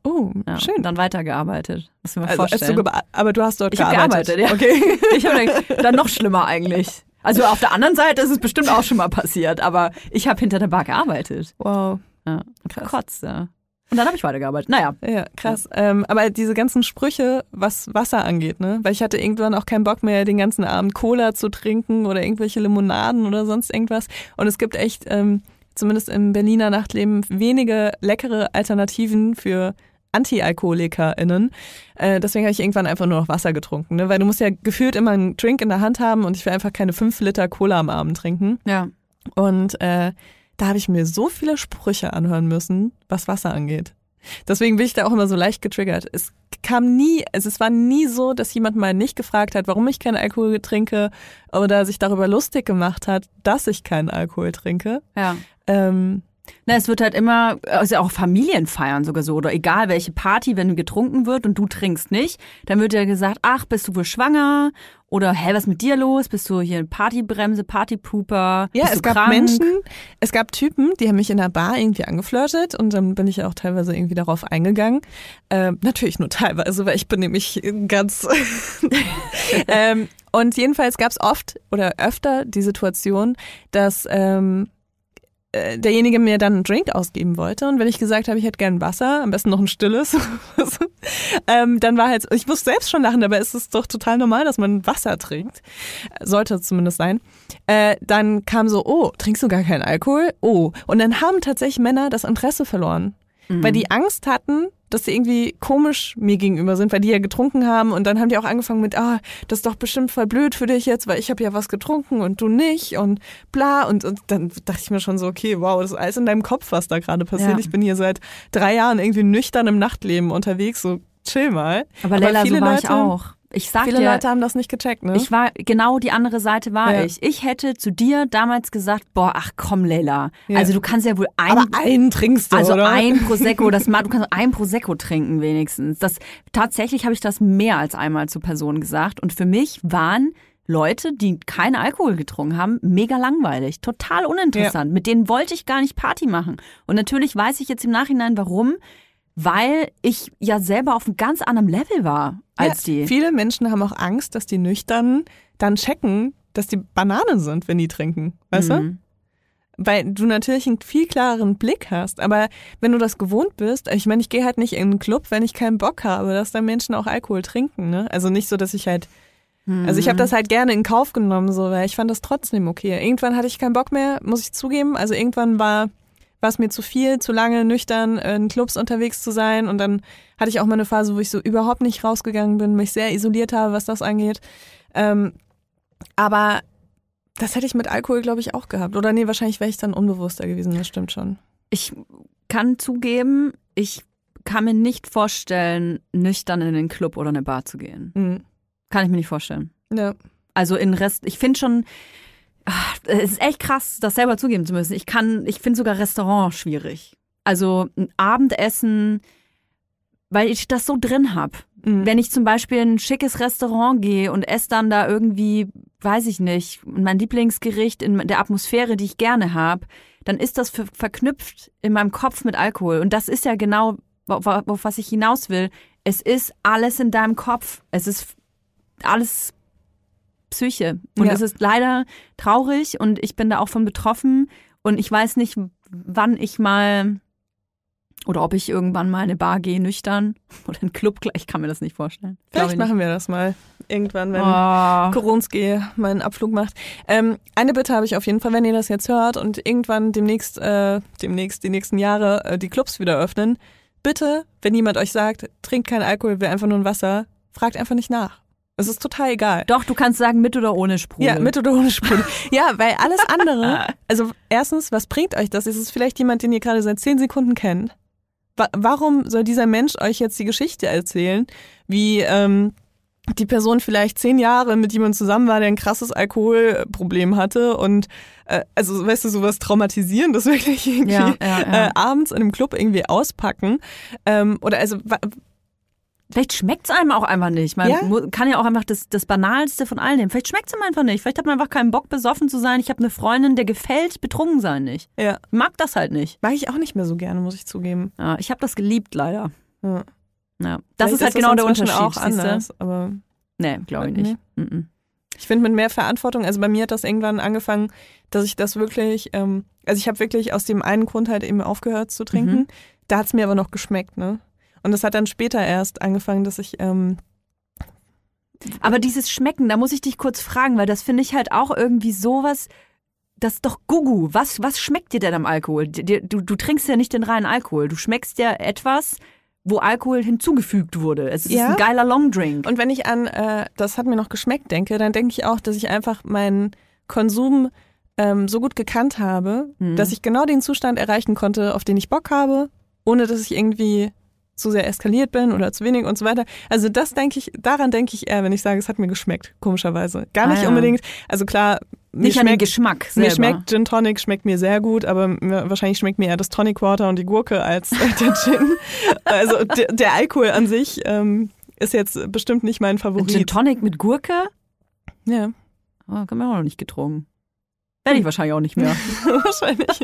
[SPEAKER 2] Oh,
[SPEAKER 3] Ja,
[SPEAKER 2] schön.
[SPEAKER 3] Und dann weitergearbeitet. Muss ich mir
[SPEAKER 2] Also, als du
[SPEAKER 3] vorstellen.
[SPEAKER 2] geba- aber du hast dort
[SPEAKER 3] Ich hab
[SPEAKER 2] gearbeitet.
[SPEAKER 3] gearbeitet, ja.
[SPEAKER 2] Okay. [LAUGHS]
[SPEAKER 3] Ich habe dann noch schlimmer eigentlich. Also auf der anderen Seite ist es bestimmt auch schon mal passiert, aber ich habe hinter der Bar gearbeitet.
[SPEAKER 2] Wow.
[SPEAKER 3] Ja, und verkotzt, ja. Und dann habe ich weitergearbeitet. Naja,
[SPEAKER 2] Ja, krass. Ähm, aber diese ganzen Sprüche, was Wasser angeht, ne? Weil ich hatte irgendwann auch keinen Bock mehr, den ganzen Abend Cola zu trinken oder irgendwelche Limonaden oder sonst irgendwas. Und es gibt echt, ähm, zumindest im Berliner Nachtleben, wenige leckere Alternativen für Anti-AlkoholikerInnen. Äh, deswegen habe ich irgendwann einfach nur noch Wasser getrunken, ne? Weil du musst ja gefühlt immer einen Drink in der Hand haben und ich will einfach keine fünf Liter Cola am Abend trinken.
[SPEAKER 3] ja.
[SPEAKER 2] Und äh, da habe ich mir so viele Sprüche anhören müssen, was Wasser angeht. Deswegen bin ich da auch immer so leicht getriggert. Es kam nie, also es war nie so, dass jemand mal nicht gefragt hat, warum ich keinen Alkohol trinke oder sich darüber lustig gemacht hat, dass ich keinen Alkohol trinke.
[SPEAKER 3] Ja.
[SPEAKER 2] Ähm,
[SPEAKER 3] Na, es wird halt immer, also auch Familienfeiern sogar so, oder egal welche Party, wenn getrunken wird und du trinkst nicht, dann wird ja gesagt, ach, bist du wohl schwanger? Oder, hä, was ist mit dir los? Bist du hier Partybremse, Partypooper?
[SPEAKER 2] ja, es
[SPEAKER 3] du
[SPEAKER 2] gab
[SPEAKER 3] krank?
[SPEAKER 2] Menschen, es gab Typen, die haben mich in der Bar irgendwie angeflirtet und dann bin ich auch teilweise irgendwie darauf eingegangen. Ähm, natürlich nur teilweise, weil ich bin nämlich ganz. [LAUGHS] [LAUGHS] ähm, und jedenfalls gab es oft oder öfter die Situation, dass ähm, äh, derjenige mir dann einen Drink ausgeben wollte und wenn ich gesagt habe, ich hätte gern Wasser, am besten noch ein stilles, ähm, dann war halt, ich muss selbst schon lachen, aber es ist doch total normal, dass man Wasser trinkt, sollte es zumindest sein. Äh, dann kam so, oh, trinkst du gar keinen Alkohol? Oh, und dann haben tatsächlich Männer das Interesse verloren, weil die Angst hatten, dass sie irgendwie komisch mir gegenüber sind, weil die ja getrunken haben und dann haben die auch angefangen mit, ah, das ist doch bestimmt voll blöd für dich jetzt, weil ich habe ja was getrunken und du nicht und bla und, und dann dachte ich mir schon so, okay, wow, das ist alles in deinem Kopf, was da gerade passiert.
[SPEAKER 3] Ja.
[SPEAKER 2] Ich bin hier seit drei Jahren irgendwie nüchtern im Nachtleben unterwegs, so chill mal.
[SPEAKER 3] Aber Leila,
[SPEAKER 2] viele
[SPEAKER 3] so war
[SPEAKER 2] Leute,
[SPEAKER 3] ich auch. Ich sag
[SPEAKER 2] Viele
[SPEAKER 3] dir,
[SPEAKER 2] Leute haben das nicht gecheckt, ne?
[SPEAKER 3] ich war, genau die andere Seite war
[SPEAKER 2] Ja.
[SPEAKER 3] ich. Ich hätte zu dir damals gesagt, boah, ach komm, Leila.
[SPEAKER 2] Ja.
[SPEAKER 3] Also du kannst ja wohl ein,
[SPEAKER 2] aber einen trinkst du,
[SPEAKER 3] also
[SPEAKER 2] oder?
[SPEAKER 3] ein Prosecco, [LAUGHS] das mal, du kannst ein Prosecco trinken wenigstens. Das, tatsächlich habe ich das mehr als einmal zu Personen gesagt. Und für mich waren Leute, die keinen Alkohol getrunken haben, mega langweilig, total uninteressant. Mit denen wollte ich gar nicht Party machen. Und natürlich weiß ich jetzt im Nachhinein, warum. Weil ich ja selber auf einem ganz anderen Level war als
[SPEAKER 2] ja,
[SPEAKER 3] die.
[SPEAKER 2] Viele Menschen haben auch Angst, dass die Nüchternen dann checken, dass die Banane sind, wenn die trinken. Weißt du?
[SPEAKER 3] Mhm.
[SPEAKER 2] Weil du natürlich einen viel klareren Blick hast. Aber wenn du das gewohnt bist, ich meine, ich gehe halt nicht in einen Club, wenn ich keinen Bock habe, dass da Menschen auch Alkohol trinken. Ne? Also nicht so, dass ich halt. Also ich habe das halt gerne in Kauf genommen, so, weil ich fand das trotzdem okay. Irgendwann hatte ich keinen Bock mehr, muss ich zugeben. Also irgendwann war war es mir zu viel, zu lange nüchtern in Clubs unterwegs zu sein. Und dann hatte ich auch mal eine Phase, wo ich so überhaupt nicht rausgegangen bin, mich sehr isoliert habe, was das angeht. Ähm, aber das hätte ich mit Alkohol, glaube ich, auch gehabt. Oder nee, wahrscheinlich wäre ich dann unbewusster gewesen, das stimmt schon.
[SPEAKER 3] Ich kann zugeben, ich kann mir nicht vorstellen, nüchtern in den Club oder eine Bar zu gehen.
[SPEAKER 2] Mhm.
[SPEAKER 3] Kann ich mir nicht vorstellen.
[SPEAKER 2] Ja.
[SPEAKER 3] Also in Rest, ich finde schon, es ist echt krass, das selber zugeben zu müssen. Ich kann, ich finde sogar Restaurant schwierig. Also ein Abendessen, weil ich das so drin hab.
[SPEAKER 2] Mhm.
[SPEAKER 3] Wenn ich zum Beispiel in ein schickes Restaurant gehe und esse dann da irgendwie, weiß ich nicht, mein Lieblingsgericht in der Atmosphäre, die ich gerne habe, dann ist das ver verknüpft in meinem Kopf mit Alkohol. Und das ist ja genau, auf was ich hinaus will. Es ist alles in deinem Kopf. Es ist alles Psyche. Und
[SPEAKER 2] Ja.
[SPEAKER 3] es ist leider traurig und ich bin da auch von betroffen. Und ich weiß nicht, wann ich mal oder ob ich irgendwann mal in eine Bar gehe, nüchtern [LAUGHS] oder in einen Club. Ich kann mir das nicht vorstellen.
[SPEAKER 2] Vielleicht machen wir das mal irgendwann, wenn
[SPEAKER 3] Oh.
[SPEAKER 2] Koronski mal einen Abflug macht. Ähm, eine Bitte habe ich auf jeden Fall, wenn ihr das jetzt hört und irgendwann demnächst, äh, demnächst die nächsten Jahre äh, die Clubs wieder öffnen. Bitte, wenn jemand euch sagt, trinkt keinen Alkohol, will einfach nur ein Wasser, fragt einfach nicht nach. Es ist total egal.
[SPEAKER 3] Doch, du kannst sagen mit oder ohne Sprudel.
[SPEAKER 2] Ja, mit oder ohne Sprudel. [LAUGHS] ja, weil alles andere, [LAUGHS] also erstens, was bringt euch das? Ist es vielleicht jemand, den ihr gerade seit zehn Sekunden kennt? Wa warum soll dieser Mensch euch jetzt die Geschichte erzählen, wie ähm, die Person vielleicht zehn Jahre mit jemandem zusammen war, der ein krasses Alkoholproblem hatte und äh, also weißt du, sowas traumatisierendes wirklich irgendwie
[SPEAKER 3] Ja, ja, ja.
[SPEAKER 2] Äh, abends in einem Club irgendwie auspacken. Ähm, oder also
[SPEAKER 3] Vielleicht schmeckt's einem auch einfach nicht. Man
[SPEAKER 2] Ja?
[SPEAKER 3] kann ja auch einfach das, das Banalste von all dem. Vielleicht schmeckt's einem einfach nicht. Vielleicht hat man einfach keinen Bock, besoffen zu sein. Ich habe eine Freundin, der gefällt betrunken sein nicht.
[SPEAKER 2] ja,
[SPEAKER 3] Mag das halt nicht.
[SPEAKER 2] mag ich auch nicht mehr so gerne, muss ich zugeben.
[SPEAKER 3] Ja, ich habe das geliebt, leider.
[SPEAKER 2] Ja.
[SPEAKER 3] Ja. Das
[SPEAKER 2] Vielleicht
[SPEAKER 3] ist halt genau der Unterschied.
[SPEAKER 2] auch anders, aber
[SPEAKER 3] Nee, glaube ich nicht. Mhm.
[SPEAKER 2] Ich finde mit mehr Verantwortung, also bei mir hat das irgendwann angefangen, dass ich das wirklich, ähm, also ich habe wirklich aus dem einen Grund halt eben aufgehört zu trinken.
[SPEAKER 3] Mhm.
[SPEAKER 2] Da hat es mir aber noch geschmeckt, ne? Und das hat dann später erst angefangen, dass ich, ähm,
[SPEAKER 3] Aber dieses Schmecken, da muss ich dich kurz fragen, weil das finde ich halt auch irgendwie sowas. Das ist doch Gugu. Was, was schmeckt dir denn am Alkohol? Du, du trinkst ja nicht den reinen Alkohol. Du schmeckst ja etwas, wo Alkohol hinzugefügt wurde. Es ist
[SPEAKER 2] Ja.
[SPEAKER 3] ein geiler Longdrink.
[SPEAKER 2] und wenn ich an, äh, das hat mir noch geschmeckt, denke, dann denke ich auch, dass ich einfach meinen Konsum ähm, so gut gekannt habe,
[SPEAKER 3] Mhm.
[SPEAKER 2] dass ich genau den Zustand erreichen konnte, auf den ich Bock habe, ohne dass ich irgendwie zu sehr eskaliert bin oder zu wenig und so weiter. Also das denke ich, daran denke ich eher, wenn ich sage, es hat mir geschmeckt, komischerweise. Gar
[SPEAKER 3] Ah,
[SPEAKER 2] nicht
[SPEAKER 3] ja.
[SPEAKER 2] unbedingt, also klar, mir
[SPEAKER 3] nicht an den
[SPEAKER 2] schmeckt,
[SPEAKER 3] Geschmack
[SPEAKER 2] mir
[SPEAKER 3] selber.
[SPEAKER 2] schmeckt Gin Tonic, schmeckt mir sehr gut, aber mir, wahrscheinlich schmeckt mir eher das Tonic Water und die Gurke als äh, [LAUGHS] der Gin. also der, der Alkohol an sich ähm, ist jetzt bestimmt nicht mein Favorit.
[SPEAKER 3] Gin Tonic mit Gurke?
[SPEAKER 2] ja,
[SPEAKER 3] Oh, haben wir auch noch nicht getrunken. Werde ich wahrscheinlich auch nicht mehr. [LAUGHS]
[SPEAKER 2] wahrscheinlich. [LAUGHS]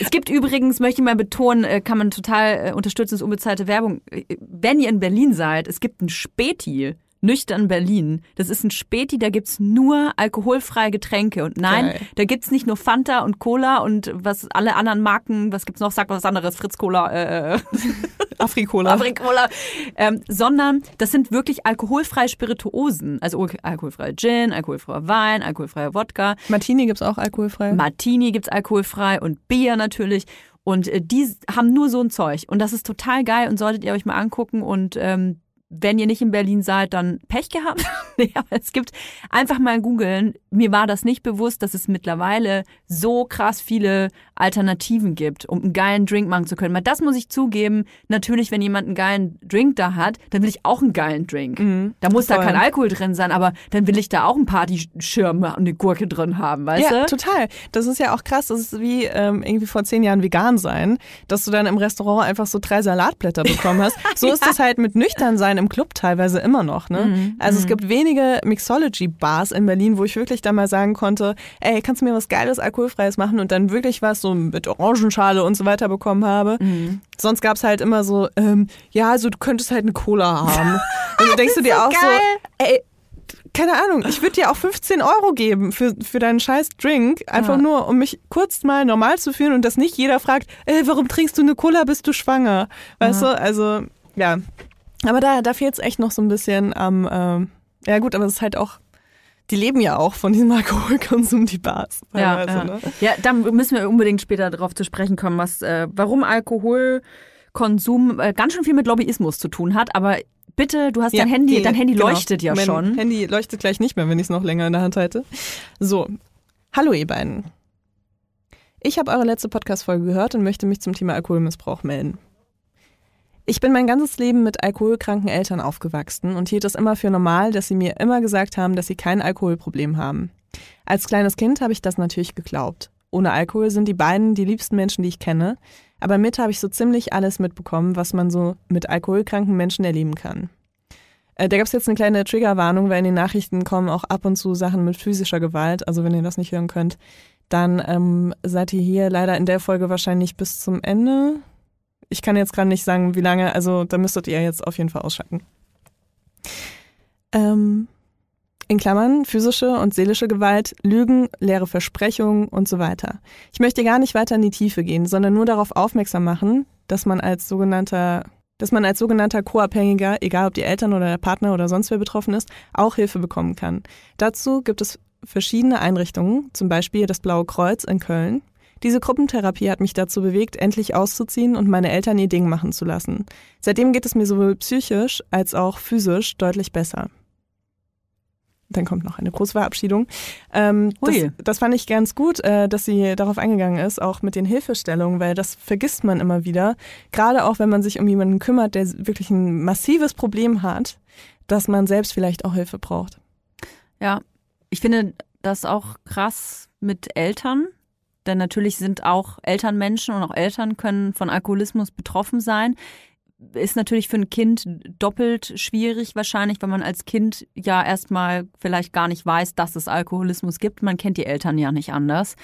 [SPEAKER 3] Es gibt übrigens, möchte ich mal betonen, äh, kann man total äh, unterstützen, ist unbezahlte Werbung. Äh, Wenn ihr in Berlin seid, es gibt ein Späti, nüchtern Berlin. Das ist ein Späti, da gibt's nur alkoholfreie Getränke. Und nein,
[SPEAKER 2] Geil.
[SPEAKER 3] da gibt's nicht nur Fanta und Cola und was alle anderen Marken, was gibt's noch, sag was anderes, Fritz Cola, äh, [LAUGHS]
[SPEAKER 2] Afrikola.
[SPEAKER 3] Afrikola, ähm, sondern das sind wirklich alkoholfreie Spirituosen. Also al- alkoholfreier Gin, alkoholfreier Wein, alkoholfreier Wodka.
[SPEAKER 2] Martini gibt's auch alkoholfrei.
[SPEAKER 3] Martini gibt's alkoholfrei und Bier natürlich. Und äh, die haben nur so ein Zeug. Und das ist total geil und solltet ihr euch mal angucken. Und ähm, wenn ihr nicht in Berlin seid, dann Pech gehabt. [LAUGHS] nee, aber es gibt einfach mal googeln. Mir war das nicht bewusst, dass es mittlerweile so krass viele Alternativen gibt, um einen geilen Drink machen zu können. Weil das muss ich zugeben. Natürlich, wenn jemand einen geilen Drink da hat, dann will ich auch einen geilen Drink. Da muss da
[SPEAKER 2] voll.
[SPEAKER 3] kein Alkohol drin sein, aber dann will ich da auch einen Partyschirm und eine Gurke drin haben, weißt
[SPEAKER 2] ja,
[SPEAKER 3] du?
[SPEAKER 2] total. Das ist ja auch krass. Das ist wie ähm, irgendwie vor zehn Jahren vegan sein, dass du dann im Restaurant einfach so drei Salatblätter bekommen hast. [LAUGHS] So ist das halt mit nüchtern sein im Club teilweise immer noch. Ne?
[SPEAKER 3] Mhm,
[SPEAKER 2] Also es gibt wenige Mixology-Bars in Berlin, wo ich wirklich da mal sagen konnte, ey, kannst du mir was Geiles, Alkoholfreies machen und dann wirklich was so mit Orangenschale und so weiter bekommen habe.
[SPEAKER 3] Mhm.
[SPEAKER 2] Sonst gab's halt immer so, ähm, ja, also du könntest halt eine Cola haben. [LAUGHS] Und dann denkst du dir auch so, ey, keine Ahnung, ich würde dir auch 15 Euro geben für, für deinen scheiß Drink, einfach
[SPEAKER 3] Ja.
[SPEAKER 2] nur, um mich kurz mal normal zu fühlen und dass nicht jeder fragt, ey, warum trinkst du eine Cola, bist du schwanger? Weißt du, also, ja. Aber da, da fehlt es echt noch so ein bisschen am, ähm, ja gut, aber es ist halt auch, die leben ja auch von diesem [LAUGHS] Alkoholkonsum, die Bars.
[SPEAKER 3] Ja,
[SPEAKER 2] teilweise,
[SPEAKER 3] ja.
[SPEAKER 2] Ne?
[SPEAKER 3] ja, da müssen wir unbedingt später darauf zu sprechen kommen, was, äh, warum Alkoholkonsum äh, ganz schön viel mit Lobbyismus zu tun hat. Aber bitte, du hast dein
[SPEAKER 2] Ja,
[SPEAKER 3] Handy,
[SPEAKER 2] die-
[SPEAKER 3] dein Handy
[SPEAKER 2] genau.
[SPEAKER 3] leuchtet ja
[SPEAKER 2] mein
[SPEAKER 3] schon.
[SPEAKER 2] Handy leuchtet gleich nicht mehr, wenn ich es noch länger in der Hand halte. So, hallo ihr beiden. Ich habe eure letzte Podcast-Folge gehört und möchte mich zum Thema Alkoholmissbrauch melden. Ich bin mein ganzes Leben mit alkoholkranken Eltern aufgewachsen und hielt es immer für normal, dass sie mir immer gesagt haben, dass sie kein Alkoholproblem haben. Als kleines Kind habe ich das natürlich geglaubt. Ohne Alkohol sind die beiden die liebsten Menschen, die ich kenne, aber mit habe ich so ziemlich alles mitbekommen, was man so mit alkoholkranken Menschen erleben kann. Äh, da gab es jetzt eine kleine Triggerwarnung, weil in den Nachrichten kommen auch ab und zu Sachen mit physischer Gewalt. Also wenn ihr das nicht hören könnt, dann ähm, seid ihr hier leider in der Folge wahrscheinlich bis zum Ende ich kann jetzt gerade nicht sagen, wie lange, also da müsstet ihr jetzt auf jeden Fall ausschalten. Ähm, in Klammern physische und seelische Gewalt, Lügen, leere Versprechungen und so weiter. Ich möchte gar nicht weiter in die Tiefe gehen, sondern nur darauf aufmerksam machen, dass man als sogenannter dass man als sogenannter Co-Abhängiger, egal ob die Eltern oder der Partner oder sonst wer betroffen ist, auch Hilfe bekommen kann. Dazu gibt es verschiedene Einrichtungen, zum Beispiel das Blaue Kreuz in Köln, diese Gruppentherapie hat mich dazu bewegt, endlich auszuziehen und meine Eltern ihr Ding machen zu lassen. Seitdem geht es mir sowohl psychisch als auch physisch deutlich besser. Dann kommt noch eine Großverabschiedung. Ähm, das, das, fand ich ganz gut, äh, dass sie darauf eingegangen ist, auch mit den Hilfestellungen, weil das vergisst man immer wieder. Gerade auch, wenn man sich um jemanden kümmert, der wirklich ein massives Problem hat, dass man selbst vielleicht auch Hilfe braucht.
[SPEAKER 3] Ja, ich finde das auch krass mit Eltern, denn natürlich sind auch Eltern Menschen und auch Eltern können von Alkoholismus betroffen sein. Ist natürlich für ein Kind doppelt schwierig wahrscheinlich, weil man als Kind ja erstmal vielleicht gar nicht weiß, dass es Alkoholismus gibt. Man kennt die Eltern ja nicht anders.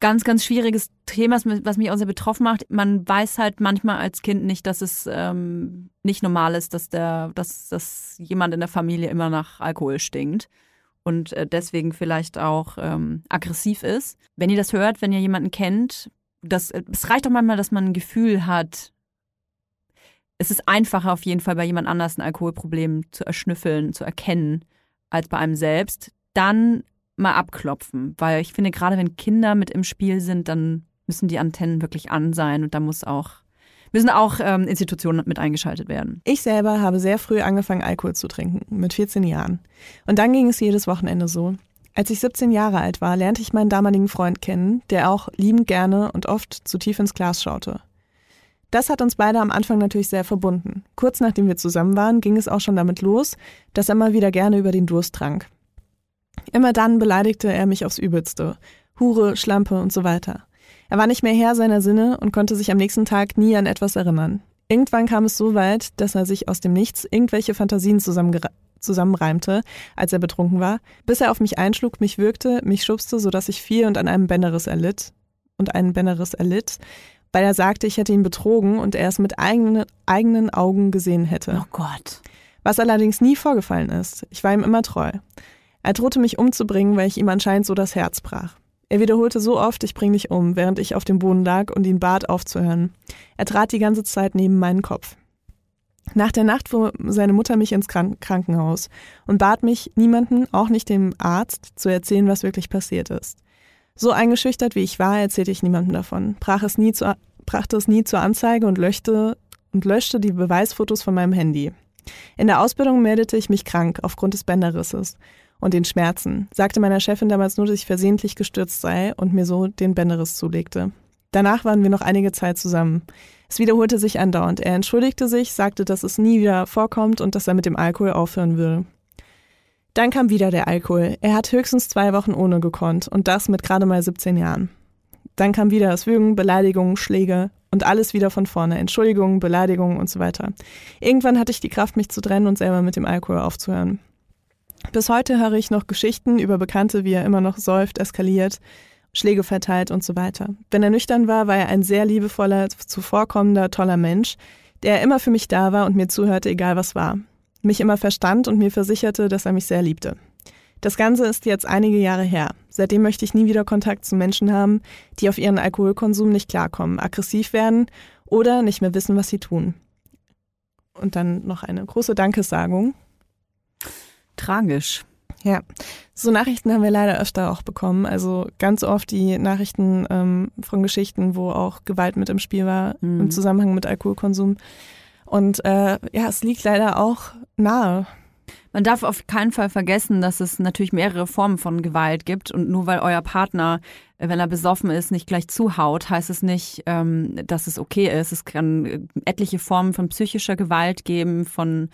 [SPEAKER 3] Ganz, ganz schwieriges Thema, was mich auch sehr betroffen macht. Man weiß halt manchmal als Kind nicht, dass es ähm, nicht normal ist, dass der, dass, dass jemand in der Familie immer nach Alkohol stinkt und äh, deswegen vielleicht auch ähm, aggressiv ist. Wenn ihr das hört, wenn ihr jemanden kennt, das, äh, es reicht doch manchmal, dass man ein Gefühl hat, es ist einfacher auf jeden Fall bei jemand anders ein Alkoholproblem zu erschnüffeln, zu erkennen, als bei einem selbst. Dann mal abklopfen, weil ich finde, gerade wenn Kinder mit im Spiel sind, dann müssen die Antennen wirklich an sein und da muss auch müssen auch ähm, Institutionen mit eingeschaltet werden.
[SPEAKER 2] Ich selber habe sehr früh angefangen, Alkohol zu trinken, mit 14 Jahren. Und dann ging es jedes Wochenende so. Als ich 17 Jahre alt war, lernte ich meinen damaligen Freund kennen, der auch liebend gerne und oft zu tief ins Glas schaute. Das hat uns beide am Anfang natürlich sehr verbunden. Kurz nachdem wir zusammen waren, ging es auch schon damit los, dass er mal wieder gerne über den Durst trank. Immer dann beleidigte er mich aufs Übelste. Hure, Schlampe und so weiter. Er war nicht mehr Herr seiner Sinne und konnte sich am nächsten Tag nie an etwas erinnern. Irgendwann kam es so weit, dass er sich aus dem Nichts irgendwelche Fantasien zusammenreimte, als er betrunken war, bis er auf mich einschlug, mich würgte, mich schubste, sodass ich fiel und an einem Bänderriss erlitt und einen Bänderriss erlitt, weil er sagte, ich hätte ihn betrogen und er es mit eigenen, eigenen Augen gesehen hätte.
[SPEAKER 3] Oh Gott.
[SPEAKER 2] Was allerdings nie vorgefallen ist. Ich war ihm immer treu. Er drohte mich umzubringen, weil ich ihm anscheinend so das Herz brach. Er wiederholte so oft, ich bring dich um, während ich auf dem Boden lag und ihn bat aufzuhören. Er trat die ganze Zeit neben meinen Kopf. Nach der Nacht fuhr seine Mutter mich ins Krankenhaus und bat mich, niemanden, auch nicht dem Arzt, zu erzählen, was wirklich passiert ist. So eingeschüchtert wie ich war, erzählte ich niemandem davon, brach es nie zu, brachte es nie zur Anzeige und löschte, und löschte die Beweisfotos von meinem Handy. In der Ausbildung meldete ich mich krank aufgrund des Bänderrisses und den Schmerzen, sagte meiner Chefin damals nur, dass ich versehentlich gestürzt sei und mir so den Bänderriss zulegte. Danach waren wir noch einige Zeit zusammen. Es wiederholte sich andauernd. Er entschuldigte sich, sagte, dass es nie wieder vorkommt und dass er mit dem Alkohol aufhören würde. Dann kam wieder der Alkohol. Er hat höchstens zwei Wochen ohne gekonnt und das mit gerade mal 17 Jahren. Dann kam wieder das Würgen, Beleidigungen, Schläge und alles wieder von vorne. Entschuldigungen, Beleidigungen und so weiter. Irgendwann hatte ich die Kraft, mich zu trennen und selber mit dem Alkohol aufzuhören. Bis heute höre ich noch Geschichten über Bekannte, wie er immer noch säuft, eskaliert, Schläge verteilt und so weiter. Wenn er nüchtern war, war er ein sehr liebevoller, zuvorkommender, toller Mensch, der immer für mich da war und mir zuhörte, egal was war. Mich immer verstand und mir versicherte, dass er mich sehr liebte. Das Ganze ist jetzt einige Jahre her. Seitdem möchte ich nie wieder Kontakt zu Menschen haben, die auf ihren Alkoholkonsum nicht klarkommen, aggressiv werden oder nicht mehr wissen, was sie tun. Und dann noch eine große Dankesagung
[SPEAKER 3] Tragisch.
[SPEAKER 2] Ja, so Nachrichten haben wir leider öfter auch bekommen. Also ganz oft die Nachrichten ähm, von Geschichten, wo auch Gewalt mit im Spiel war mhm. im Zusammenhang mit Alkoholkonsum. Und äh, ja, es liegt leider auch nahe,
[SPEAKER 3] Man darf auf keinen Fall vergessen, dass es natürlich mehrere Formen von Gewalt gibt und nur weil euer Partner, äh, wenn er besoffen ist, nicht gleich zuhaut, heißt es nicht, ähm, dass es okay ist. Es kann äh, etliche Formen von psychischer Gewalt geben, von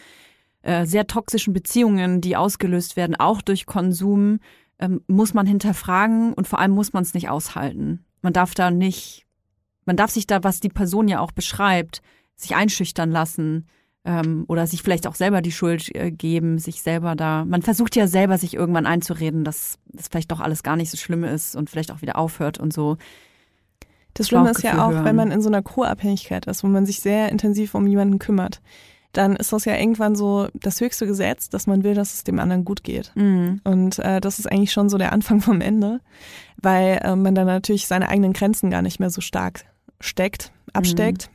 [SPEAKER 3] äh, sehr toxischen Beziehungen, die ausgelöst werden, auch durch Konsum, ähm, muss man hinterfragen und vor allem muss man es nicht aushalten. Man darf da nicht, man darf sich da, was die Person ja auch beschreibt, sich einschüchtern lassen ähm, oder sich vielleicht auch selber die Schuld äh, geben, sich selber da. Man versucht ja selber, sich irgendwann einzureden, dass das vielleicht doch alles gar nicht so schlimm ist und vielleicht auch wieder aufhört und so.
[SPEAKER 2] Das Schlimme ist ja auch,
[SPEAKER 3] hören.
[SPEAKER 2] wenn man in so einer Co-Abhängigkeit ist, wo man sich sehr intensiv um jemanden kümmert, dann ist das ja irgendwann so das höchste Gesetz, dass man will, dass es dem anderen gut geht.
[SPEAKER 3] Mhm.
[SPEAKER 2] Und äh, das ist eigentlich schon so der Anfang vom Ende, weil äh, man dann natürlich seine eigenen Grenzen gar nicht mehr so stark steckt, absteckt.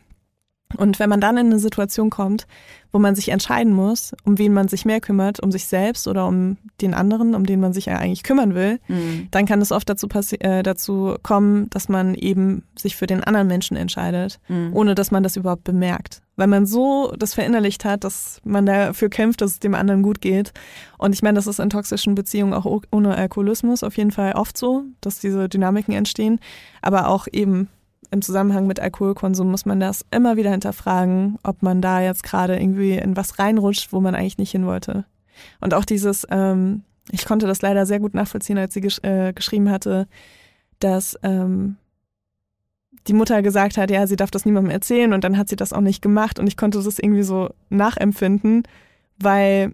[SPEAKER 2] Und wenn man dann in eine Situation kommt, wo man sich entscheiden muss, um wen man sich mehr kümmert, um sich selbst oder um den anderen, um den man sich ja eigentlich kümmern will,
[SPEAKER 3] Mhm.
[SPEAKER 2] dann kann es oft dazu, äh, dazu kommen, dass man eben sich für den anderen Menschen entscheidet,
[SPEAKER 3] Mhm.
[SPEAKER 2] ohne dass man das überhaupt bemerkt. Weil man so das verinnerlicht hat, dass man dafür kämpft, dass es dem anderen gut geht. Und ich meine, das ist in toxischen Beziehungen auch ohne Alkoholismus auf jeden Fall oft so, dass diese Dynamiken entstehen. Aber auch eben im Zusammenhang mit Alkoholkonsum muss man das immer wieder hinterfragen, ob man da jetzt gerade irgendwie in was reinrutscht, wo man eigentlich nicht hin wollte. Und auch dieses, ähm, ich konnte das leider sehr gut nachvollziehen, als sie gesch äh, geschrieben hatte, dass ähm, die Mutter gesagt hat, ja, sie darf das niemandem erzählen und dann hat sie das auch nicht gemacht und ich konnte das irgendwie so nachempfinden, weil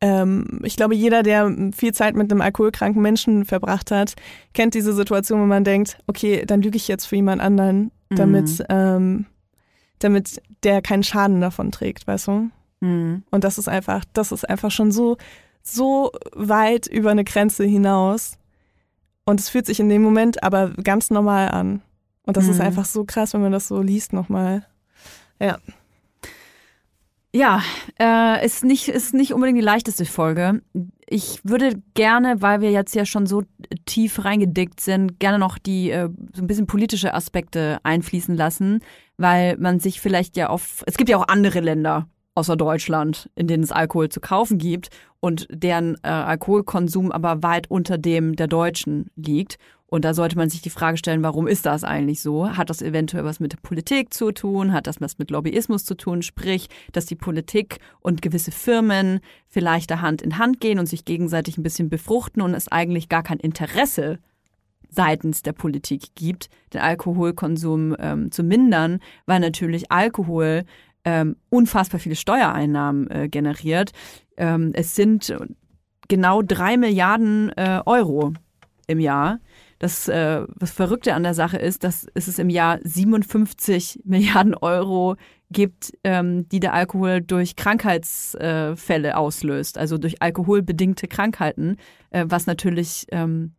[SPEAKER 2] ähm, ich glaube, jeder, der viel Zeit mit einem alkoholkranken Menschen verbracht hat, kennt diese Situation, wo man denkt, okay, dann lüge ich jetzt für jemand anderen, damit,
[SPEAKER 3] Mhm.
[SPEAKER 2] ähm, damit der keinen Schaden davon trägt, weißt du?
[SPEAKER 3] Mhm.
[SPEAKER 2] Und das ist einfach, das ist einfach schon so, so weit über eine Grenze hinaus. Und es fühlt sich in dem Moment aber ganz normal an. Und das ist
[SPEAKER 3] Mhm.
[SPEAKER 2] einfach so krass, wenn man das so liest nochmal. Ja.
[SPEAKER 3] Ja, äh, ist nicht, ist nicht unbedingt die leichteste Folge. Ich würde gerne, weil wir jetzt ja schon so tief reingedickt sind, gerne noch die äh, so ein bisschen politische Aspekte einfließen lassen, weil man sich vielleicht ja auf, es gibt ja auch andere Länder außer Deutschland, in denen es Alkohol zu kaufen gibt und deren äh, Alkoholkonsum aber weit unter dem der Deutschen liegt. Und da sollte man sich die Frage stellen, warum ist das eigentlich so? Hat das eventuell was mit Politik zu tun? Hat das was mit Lobbyismus zu tun? Sprich, dass die Politik und gewisse Firmen vielleicht da Hand in Hand gehen und sich gegenseitig ein bisschen befruchten und es eigentlich gar kein Interesse seitens der Politik gibt, den Alkoholkonsum ähm, zu mindern, weil natürlich Alkohol ähm, unfassbar viele Steuereinnahmen äh, generiert. Ähm, es sind genau drei Milliarden äh, Euro im Jahr. Das äh, was Verrückte an der Sache ist, dass es im Jahr 57 Milliarden Euro gibt, ähm, die der Alkohol durch Krankheitsfälle äh, auslöst, also durch alkoholbedingte Krankheiten, äh, was natürlich ähm,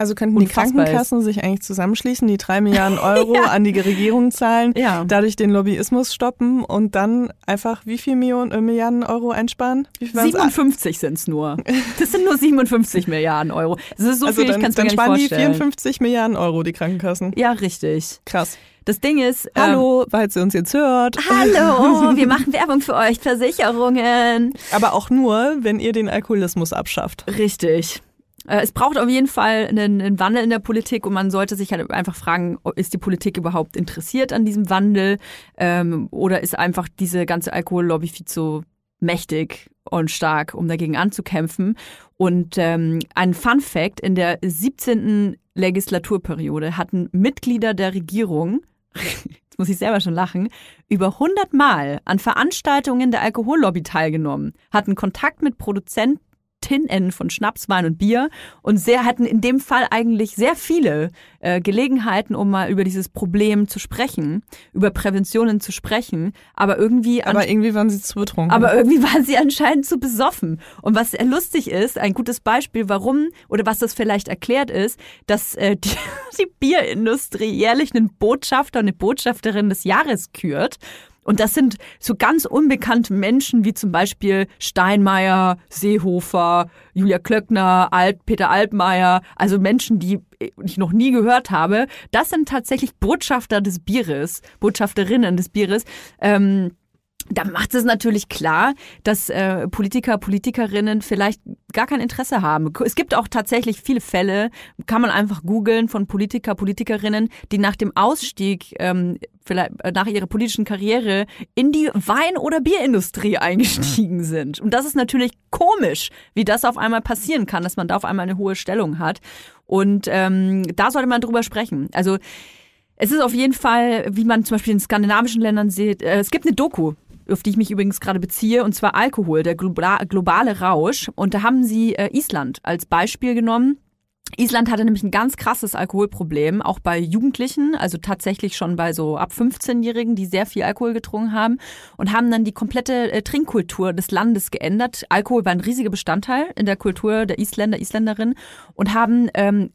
[SPEAKER 2] Also könnten
[SPEAKER 3] Unfassbar
[SPEAKER 2] die Krankenkassen sich eigentlich zusammenschließen, die drei Milliarden [LAUGHS] Euro
[SPEAKER 3] Ja.
[SPEAKER 2] an die Regierung zahlen,
[SPEAKER 3] ja
[SPEAKER 2] dadurch den Lobbyismus stoppen und dann einfach wie viel Millionen, äh, Milliarden Euro einsparen? Wie viel waren's?
[SPEAKER 3] 57 sind es nur. Das sind nur 57 Milliarden Euro. Das ist so
[SPEAKER 2] also
[SPEAKER 3] viel, ich
[SPEAKER 2] dann,
[SPEAKER 3] kann es mir
[SPEAKER 2] dann
[SPEAKER 3] gar
[SPEAKER 2] sparen
[SPEAKER 3] nicht
[SPEAKER 2] die
[SPEAKER 3] vorstellen.
[SPEAKER 2] 54 Milliarden Euro, die Krankenkassen.
[SPEAKER 3] ja, richtig.
[SPEAKER 2] Krass.
[SPEAKER 3] Das Ding ist, ähm,
[SPEAKER 2] Hallo, falls ihr uns jetzt hört.
[SPEAKER 3] Hallo, [LAUGHS] wir machen Werbung für euch, Versicherungen.
[SPEAKER 2] Aber auch nur, wenn ihr den Alkoholismus abschafft.
[SPEAKER 3] Richtig. Äh, Es braucht auf jeden Fall einen, einen Wandel in der Politik und man sollte sich halt einfach fragen, ob- ist die Politik überhaupt interessiert an diesem Wandel ähm, oder ist einfach diese ganze Alkohollobby viel zu mächtig und stark, um dagegen anzukämpfen. Und ähm, ein Fun Fact, in der 17. Legislaturperiode hatten Mitglieder der Regierung, [LAUGHS] jetzt muss ich selber schon lachen, über 100 Mal an Veranstaltungen der Alkohollobby teilgenommen, hatten Kontakt mit Produzentinnen von Schnaps, Wein und Bier und sehr hatten in dem Fall eigentlich sehr viele äh, Gelegenheiten, um mal über dieses Problem zu sprechen, über Präventionen zu sprechen, aber irgendwie
[SPEAKER 2] Aber irgendwie waren sie zu betrunken.
[SPEAKER 3] aber irgendwie [LAUGHS] waren sie anscheinend zu besoffen. Und was sehr lustig ist, ein gutes Beispiel, warum oder was das vielleicht erklärt ist, dass äh, [LAUGHS] die, die Bierindustrie jährlich einen Botschafter, eine Botschafterin des Jahres kürt. Und das sind so ganz unbekannte Menschen wie zum Beispiel Steinmeier, Seehofer, Julia Klöckner, Alt, Peter Altmaier, also Menschen, die ich noch nie gehört habe. Das sind tatsächlich Botschafter des Bieres, Botschafterinnen des Bieres. Ähm, da macht es natürlich klar, dass äh, Politiker, Politikerinnen vielleicht gar kein Interesse haben. Es gibt auch tatsächlich viele Fälle, kann man einfach googeln von Politiker, Politikerinnen, die nach dem Ausstieg, ähm, vielleicht äh, nach ihrer politischen Karriere in die Wein- oder Bierindustrie eingestiegen sind. Und das ist natürlich komisch, wie das auf einmal passieren kann, dass man da auf einmal eine hohe Stellung hat. Und ähm, da sollte man drüber sprechen. Also es ist auf jeden Fall, wie man zum Beispiel in skandinavischen Ländern sieht, äh, es gibt eine Doku auf die ich mich übrigens gerade beziehe, und zwar Alkohol, der globale Rausch. Und da haben sie äh, Island als Beispiel genommen. Island hatte nämlich ein ganz krasses Alkoholproblem, auch bei Jugendlichen, also tatsächlich schon bei so ab 15-Jährigen, die sehr viel Alkohol getrunken haben und haben dann die komplette äh, Trinkkultur des Landes geändert. Alkohol war ein riesiger Bestandteil in der Kultur der Isländer, Isländerinnen und haben ähm,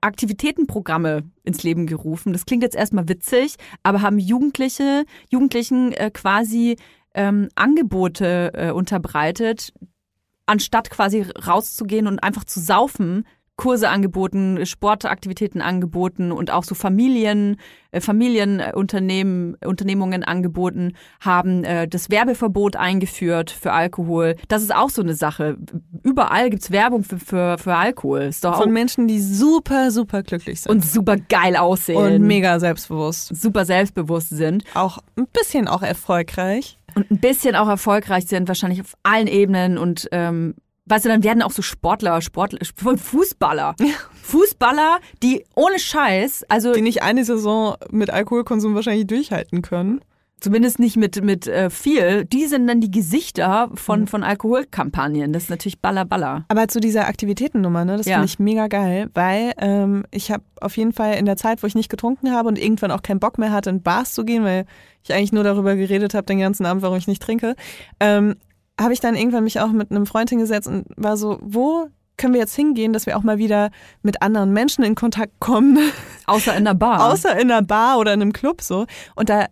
[SPEAKER 3] Aktivitätenprogramme ins Leben gerufen. Das klingt jetzt erstmal witzig, aber haben Jugendliche, Jugendlichen äh, quasi ähm, Angebote äh, unterbreitet, anstatt quasi rauszugehen und einfach zu saufen, Kurse angeboten, Sportaktivitäten angeboten und auch so Familien, äh, Familienunternehmen, Unternehmungen angeboten, haben äh, das Werbeverbot eingeführt für Alkohol. Das ist auch so eine Sache. Überall gibt's Werbung für, für, für Alkohol. Ist doch
[SPEAKER 2] Von Menschen, die super, super glücklich sind.
[SPEAKER 3] und super geil aussehen.
[SPEAKER 2] und mega selbstbewusst.
[SPEAKER 3] super selbstbewusst sind
[SPEAKER 2] Auch ein bisschen auch erfolgreich.
[SPEAKER 3] und ein bisschen auch erfolgreich sind, wahrscheinlich auf allen Ebenen und ähm, weißt du, dann werden auch so Sportler, Sportler, Fußballer. Fußballer, die ohne Scheiß, also
[SPEAKER 2] Die nicht eine Saison mit Alkoholkonsum wahrscheinlich durchhalten können.
[SPEAKER 3] zumindest nicht mit, mit äh, viel, die sind dann die Gesichter von, von Alkoholkampagnen. Das ist natürlich Baller Baller.
[SPEAKER 2] Aber zu dieser Aktivitätennummer, ne, das
[SPEAKER 3] Ja.
[SPEAKER 2] finde ich mega geil, weil ähm, ich habe auf jeden Fall in der Zeit, wo ich nicht getrunken habe und irgendwann auch keinen Bock mehr hatte, in Bars zu gehen, weil ich eigentlich nur darüber geredet habe den ganzen Abend, warum ich nicht trinke, ähm, habe ich dann irgendwann mich auch mit einem Freund hingesetzt und war so, wo können wir jetzt hingehen, dass wir auch mal wieder mit anderen Menschen in Kontakt kommen,
[SPEAKER 3] Außer in der Bar. [LAUGHS]
[SPEAKER 2] außer in einer Bar oder in einem Club so. Und da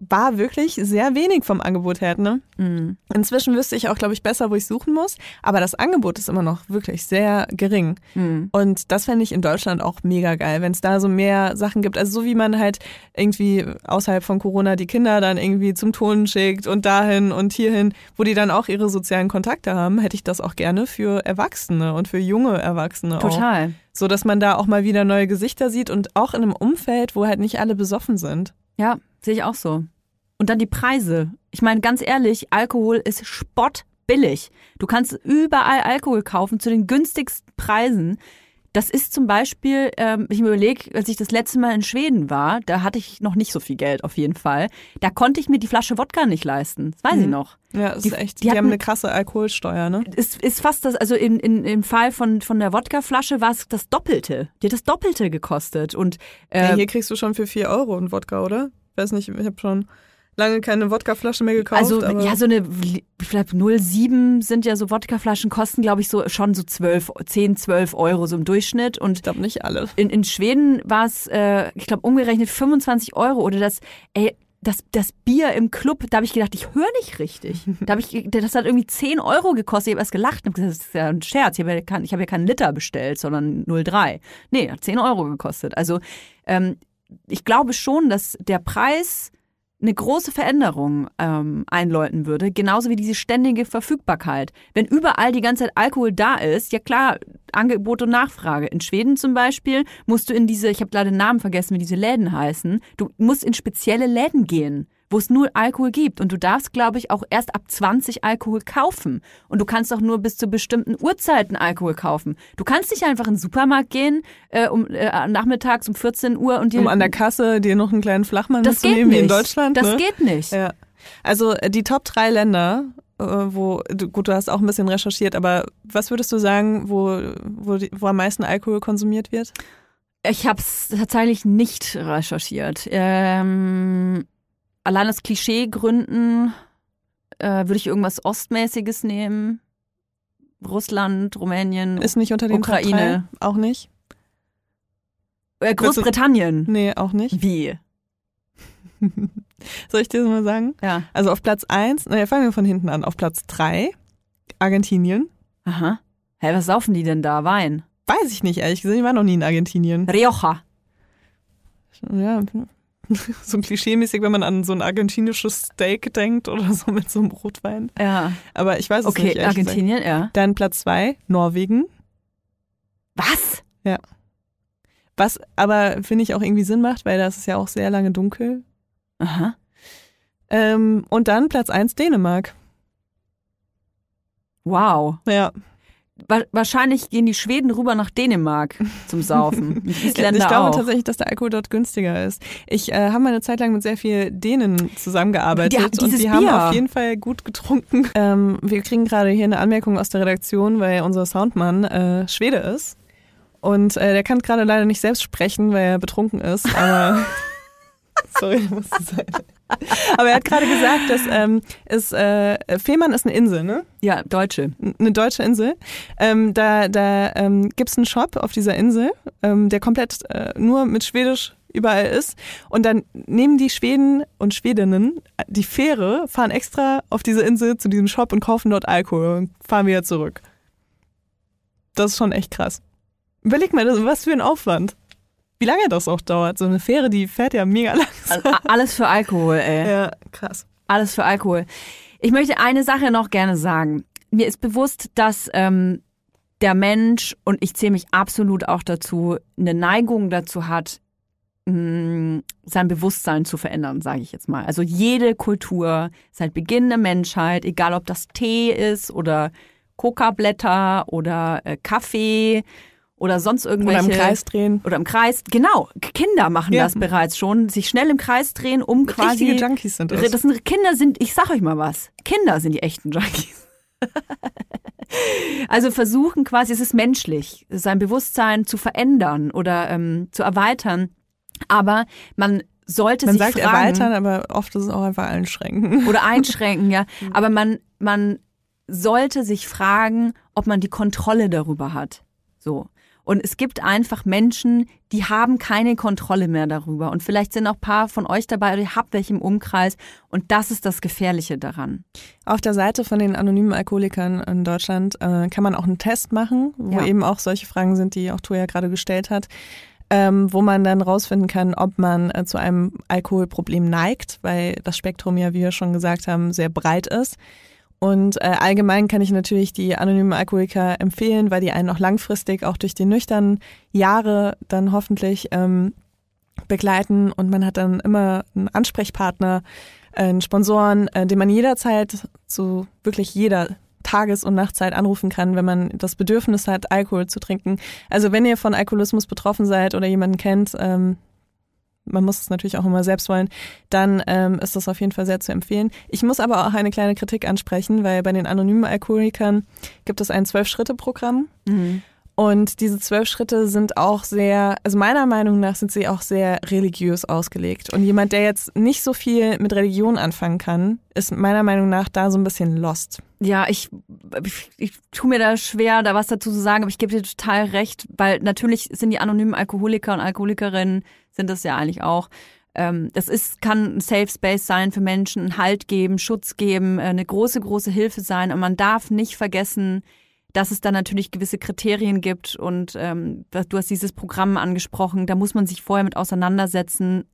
[SPEAKER 2] war wirklich sehr wenig vom Angebot her, ne?
[SPEAKER 3] Mhm.
[SPEAKER 2] Inzwischen wüsste ich auch, glaube ich, besser, wo ich suchen muss. Aber das Angebot ist immer noch wirklich sehr gering.
[SPEAKER 3] Mhm.
[SPEAKER 2] Und das fände ich in Deutschland auch mega geil, wenn es da so mehr Sachen gibt. Also so wie man halt irgendwie außerhalb von Corona die Kinder dann irgendwie zum Turnen schickt und dahin und hierhin, wo die dann auch ihre sozialen Kontakte haben, hätte ich das auch gerne für Erwachsene und für junge Erwachsene auch.
[SPEAKER 3] Total.
[SPEAKER 2] So dass man da auch mal wieder neue Gesichter sieht und auch in einem Umfeld, wo halt nicht alle besoffen sind.
[SPEAKER 3] Ja, sehe ich auch so. Und dann die Preise. Ich meine, ganz ehrlich, Alkohol ist spottbillig. Du kannst überall Alkohol kaufen zu den günstigsten Preisen. Das ist zum Beispiel, ähm, ich mir überlege, als ich das letzte Mal in Schweden war, da hatte ich noch nicht so viel Geld auf jeden Fall. Da konnte ich mir die Flasche Wodka nicht leisten. Das weiß ich
[SPEAKER 2] Mhm.
[SPEAKER 3] noch.
[SPEAKER 2] Ja, das
[SPEAKER 3] Die-
[SPEAKER 2] ist echt.
[SPEAKER 3] die
[SPEAKER 2] Die, haben
[SPEAKER 3] hatten-
[SPEAKER 2] eine krasse Alkoholsteuer, ne?
[SPEAKER 3] Es ist fast das, also in, in, im Fall von, von der Wodkaflasche war es das Doppelte. Die hat das Doppelte gekostet. Und äh,
[SPEAKER 2] Ja, hier kriegst du schon für 4 Euro einen Wodka, oder? Weiß nicht, ich habe schon lange keine Wodkaflasche mehr gekauft.
[SPEAKER 3] Also ja, so eine vielleicht 0,7 sind ja so Wodkaflaschen, kosten glaube ich so schon so 12, 10, 12 Euro so im Durchschnitt. Und
[SPEAKER 2] ich glaube nicht alle.
[SPEAKER 3] in, in Schweden war es, äh, ich glaube, umgerechnet 25 Euro oder das, ey, das, das Bier im Club, da habe ich gedacht, ich höre nicht richtig. [LAUGHS] Da ich, das hat irgendwie 10 Euro gekostet. Ich habe erst gelacht und gesagt, das ist ja ein Scherz. Ich habe ja, kein, ich hab ja keinen Liter bestellt, sondern 0,3. Nee, hat 10 Euro gekostet. Also ähm, ich glaube schon, dass der Preis eine große Veränderung ähm, einläuten würde, genauso wie diese ständige Verfügbarkeit. Wenn überall die ganze Zeit Alkohol da ist, ja klar, Angebot und Nachfrage. In Schweden zum Beispiel musst du in diese, ich habe leider den Namen vergessen, wie diese Läden heißen, du musst in spezielle Läden gehen, wo es nur Alkohol gibt. Und du darfst, glaube ich, auch erst ab 20 Alkohol kaufen. Und du kannst auch nur bis zu bestimmten Uhrzeiten Alkohol kaufen. Du kannst nicht einfach in den Supermarkt gehen, äh, um, äh, nachmittags um 14 Uhr und dir
[SPEAKER 2] Um an der Kasse dir noch einen kleinen Flachmann
[SPEAKER 3] das geht
[SPEAKER 2] mitzunehmen,
[SPEAKER 3] nicht.
[SPEAKER 2] wie in Deutschland.
[SPEAKER 3] Das
[SPEAKER 2] ne?
[SPEAKER 3] geht nicht.
[SPEAKER 2] Ja. Also äh, die Top drei Länder, äh, wo, du, gut, du hast auch ein bisschen recherchiert, aber was würdest du sagen, wo, wo, die, wo am meisten Alkohol konsumiert wird?
[SPEAKER 3] Ich habe es tatsächlich nicht recherchiert. Ähm, allein aus Klischeegründen äh, würde ich irgendwas Ostmäßiges nehmen. Russland, Rumänien,
[SPEAKER 2] Ist nicht unter den
[SPEAKER 3] Ukraine.
[SPEAKER 2] Drei? Auch nicht?
[SPEAKER 3] äh, Großbritannien.
[SPEAKER 2] Nee, auch nicht.
[SPEAKER 3] Wie? [LAUGHS]
[SPEAKER 2] Soll ich dir das mal sagen?
[SPEAKER 3] Ja.
[SPEAKER 2] Also auf Platz eins, naja, fangen wir von hinten an. Auf Platz drei Argentinien.
[SPEAKER 3] Aha. Hä, was saufen die denn da? Wein?
[SPEAKER 2] Weiß ich nicht, ehrlich gesagt. Ich war noch nie in Argentinien.
[SPEAKER 3] Rioja.
[SPEAKER 2] Ja, [LAUGHS] so klischeemäßig, wenn man an so ein argentinisches Steak denkt oder so mit so einem Rotwein.
[SPEAKER 3] Ja.
[SPEAKER 2] Aber ich weiß es
[SPEAKER 3] Okay,
[SPEAKER 2] nicht. gesagt.
[SPEAKER 3] Argentinien, ja.
[SPEAKER 2] Dann Platz zwei, Norwegen.
[SPEAKER 3] Was?
[SPEAKER 2] Was aber, finde ich, auch irgendwie Sinn macht, weil das ist ja auch sehr lange dunkel.
[SPEAKER 3] Aha.
[SPEAKER 2] Ähm, und dann Platz eins, Dänemark.
[SPEAKER 3] Wow.
[SPEAKER 2] Ja.
[SPEAKER 3] Wa wahrscheinlich gehen die Schweden rüber nach Dänemark zum Saufen. [LAUGHS] Die
[SPEAKER 2] ich glaube
[SPEAKER 3] auch.
[SPEAKER 2] tatsächlich, dass der Alkohol dort günstiger ist. Ich äh, habe eine Zeit lang mit sehr viel Dänen zusammengearbeitet
[SPEAKER 3] Ja,
[SPEAKER 2] und die haben
[SPEAKER 3] Bier.
[SPEAKER 2] auf jeden Fall gut getrunken. [LAUGHS] Ähm, wir kriegen gerade hier eine Anmerkung aus der Redaktion, weil unser Soundmann äh, Schwede ist. Und äh, der kann gerade leider nicht selbst sprechen, weil er betrunken ist, aber [LAUGHS] sorry, musste sein. Aber er hat gerade gesagt, dass ähm, es, äh, Fehmarn ist eine Insel, ne?
[SPEAKER 3] Ja, Deutsche.
[SPEAKER 2] eine deutsche Insel. Ähm, da da ähm, gibt es einen Shop auf dieser Insel, ähm, der komplett äh, nur mit Schwedisch überall ist. Und dann nehmen die Schweden und Schwedinnen die Fähre, fahren extra auf diese Insel zu diesem Shop und kaufen dort Alkohol und fahren wieder zurück. Das ist schon echt krass. Überleg mal, was für ein Aufwand. Wie lange das auch dauert. So eine Fähre, die fährt ja mega [LAUGHS] langsam.
[SPEAKER 3] A- Alles für Alkohol, ey.
[SPEAKER 2] Ja, krass.
[SPEAKER 3] Alles für Alkohol. Ich möchte eine Sache noch gerne sagen. Mir ist bewusst, dass ähm, der Mensch, und ich zähle mich absolut auch dazu, eine Neigung dazu hat, mh, sein Bewusstsein zu verändern, sage ich jetzt mal. Also jede Kultur, seit Beginn der Menschheit, egal ob das Tee ist oder Coca-Blätter oder äh, Kaffee oder sonst
[SPEAKER 2] Oder
[SPEAKER 3] irgendwelche
[SPEAKER 2] im Kreis drehen.
[SPEAKER 3] oder im Kreis. Genau, Kinder machen
[SPEAKER 2] Ja.
[SPEAKER 3] das bereits schon, sich schnell im Kreis drehen, um quasi
[SPEAKER 2] Richtige Junkies sind das.
[SPEAKER 3] das sind Kinder sind, ich sag euch mal was. Kinder sind die echten Junkies. [LAUGHS] also versuchen quasi, es ist menschlich, sein Bewusstsein zu verändern oder ähm, zu erweitern. Aber man sollte
[SPEAKER 2] Man
[SPEAKER 3] sich
[SPEAKER 2] sagt
[SPEAKER 3] fragen,
[SPEAKER 2] erweitern, aber oft ist es auch einfach einschränken. [LAUGHS]
[SPEAKER 3] oder einschränken, ja. [LAUGHS] Aber man, man sollte sich fragen, ob man die Kontrolle darüber hat. So. Und es gibt einfach Menschen, die haben keine Kontrolle mehr darüber. Und vielleicht sind auch ein paar von euch dabei oder ihr habt welche im Umkreis. Und das ist das Gefährliche daran.
[SPEAKER 2] Auf der Seite von den anonymen Alkoholikern in Deutschland äh, kann man auch einen Test machen, wo
[SPEAKER 3] Ja.
[SPEAKER 2] eben auch solche Fragen sind, die auch Toja gerade gestellt hat, ähm, wo man dann rausfinden kann, ob man äh, zu einem Alkoholproblem neigt, weil das Spektrum ja, wie wir schon gesagt haben, sehr breit ist. Und äh, allgemein kann ich natürlich die anonymen Alkoholiker empfehlen, weil die einen auch langfristig, auch durch die nüchternen Jahre dann hoffentlich ähm, begleiten und man hat dann immer einen Ansprechpartner, äh, einen Sponsoren, äh, den man jederzeit zu wirklich jeder Tages- und Nachtzeit anrufen kann, wenn man das Bedürfnis hat, Alkohol zu trinken. Also wenn ihr von Alkoholismus betroffen seid oder jemanden kennt, ähm, man muss es natürlich auch immer selbst wollen, dann ähm, ist das auf jeden Fall sehr zu empfehlen. Ich muss aber auch eine kleine Kritik ansprechen, weil bei den anonymen Alkoholikern gibt es ein Zwölf-Schritte-Programm. Und diese zwölf Schritte sind auch sehr, also meiner Meinung nach sind sie auch sehr religiös ausgelegt. Und jemand, der jetzt nicht so viel mit Religion anfangen kann, ist meiner Meinung nach da so ein bisschen lost.
[SPEAKER 3] Ja, ich, ich, ich tue mir da schwer, da was dazu zu sagen, aber ich gebe dir total recht, weil natürlich sind die anonymen Alkoholiker und Alkoholikerinnen, sind das ja eigentlich auch. Ähm, das ist, kann ein Safe Space sein für Menschen, einen Halt geben, Schutz geben, äh, eine große, große Hilfe sein. Und man darf nicht vergessen, dass es da natürlich gewisse Kriterien gibt und ähm, du hast dieses Programm angesprochen, da muss man sich vorher mit auseinandersetzen.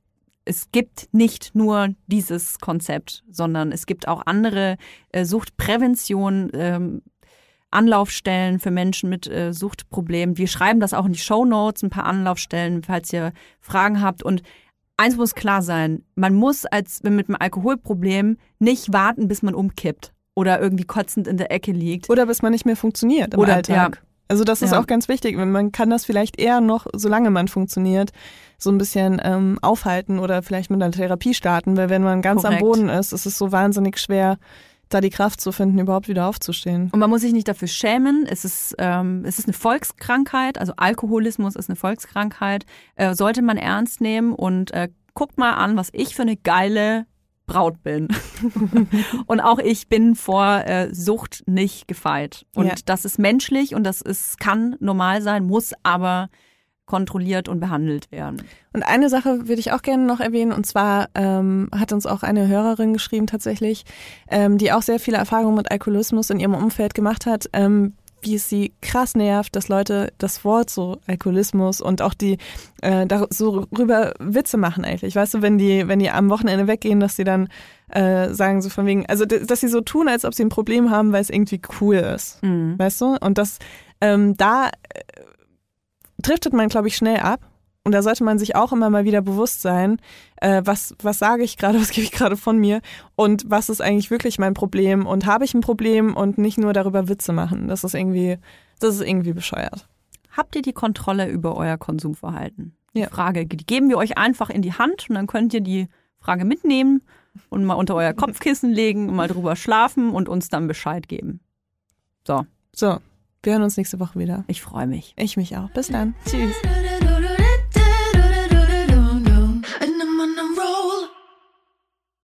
[SPEAKER 3] Es gibt nicht nur dieses Konzept, sondern es gibt auch andere äh, Suchtprävention, ähm, Anlaufstellen für Menschen mit äh, Suchtproblemen. Wir schreiben das auch in die Show Notes, ein paar Anlaufstellen, falls ihr Fragen habt. Und eins muss klar sein: Man muss als mit einem Alkoholproblem nicht warten, bis man umkippt oder irgendwie kotzend in der Ecke liegt.
[SPEAKER 2] Oder bis man nicht mehr funktioniert im
[SPEAKER 3] Oder-
[SPEAKER 2] Alltag.
[SPEAKER 3] ja.
[SPEAKER 2] Also das ist
[SPEAKER 3] Ja.
[SPEAKER 2] auch ganz wichtig. Man kann das vielleicht eher noch, solange man funktioniert, so ein bisschen ähm, aufhalten oder vielleicht mit einer Therapie starten, weil wenn man ganz
[SPEAKER 3] Korrekt.
[SPEAKER 2] am Boden ist, ist es so wahnsinnig schwer, da die Kraft zu finden, überhaupt wieder aufzustehen.
[SPEAKER 3] Und man muss sich nicht dafür schämen. Es ist, ähm, es ist eine Volkskrankheit, also Alkoholismus ist eine Volkskrankheit. Äh, sollte man ernst nehmen und äh, guckt mal an, was ich für eine geile Braut bin. [LAUGHS] und auch ich bin vor äh, Sucht nicht gefeit. Und
[SPEAKER 2] Ja.
[SPEAKER 3] das ist menschlich und das ist, kann normal sein, muss aber kontrolliert und behandelt werden.
[SPEAKER 2] Und eine Sache würde ich auch gerne noch erwähnen, und zwar ähm, hat uns auch eine Hörerin geschrieben tatsächlich, ähm, die auch sehr viele Erfahrungen mit Alkoholismus in ihrem Umfeld gemacht hat. Ähm, wie es sie krass nervt, dass Leute das Wort so Alkoholismus und auch die äh, da so rüber Witze machen eigentlich. Weißt du, wenn die, wenn die am Wochenende weggehen, dass sie dann äh, sagen so von wegen, also dass sie so tun, als ob sie ein Problem haben, weil es irgendwie cool ist.
[SPEAKER 3] Mhm.
[SPEAKER 2] Weißt du? Und das ähm, da äh, driftet man, glaube ich, schnell ab. Und da sollte man sich auch immer mal wieder bewusst sein, äh, was, was sage ich gerade, [LAUGHS] was gebe ich gerade von mir und was ist eigentlich wirklich mein Problem und habe ich ein Problem und nicht nur darüber Witze machen. Das ist irgendwie, das ist irgendwie bescheuert.
[SPEAKER 3] Habt ihr die Kontrolle über euer Konsumverhalten? Die
[SPEAKER 2] Ja.
[SPEAKER 3] Frage, die geben wir euch einfach in die Hand und dann könnt ihr die Frage mitnehmen und mal unter euer Kopfkissen legen und mal drüber schlafen und uns dann Bescheid geben. So,
[SPEAKER 2] So, wir hören uns nächste Woche wieder.
[SPEAKER 3] ich freue mich.
[SPEAKER 2] Ich mich auch. Bis dann.
[SPEAKER 3] Tschüss.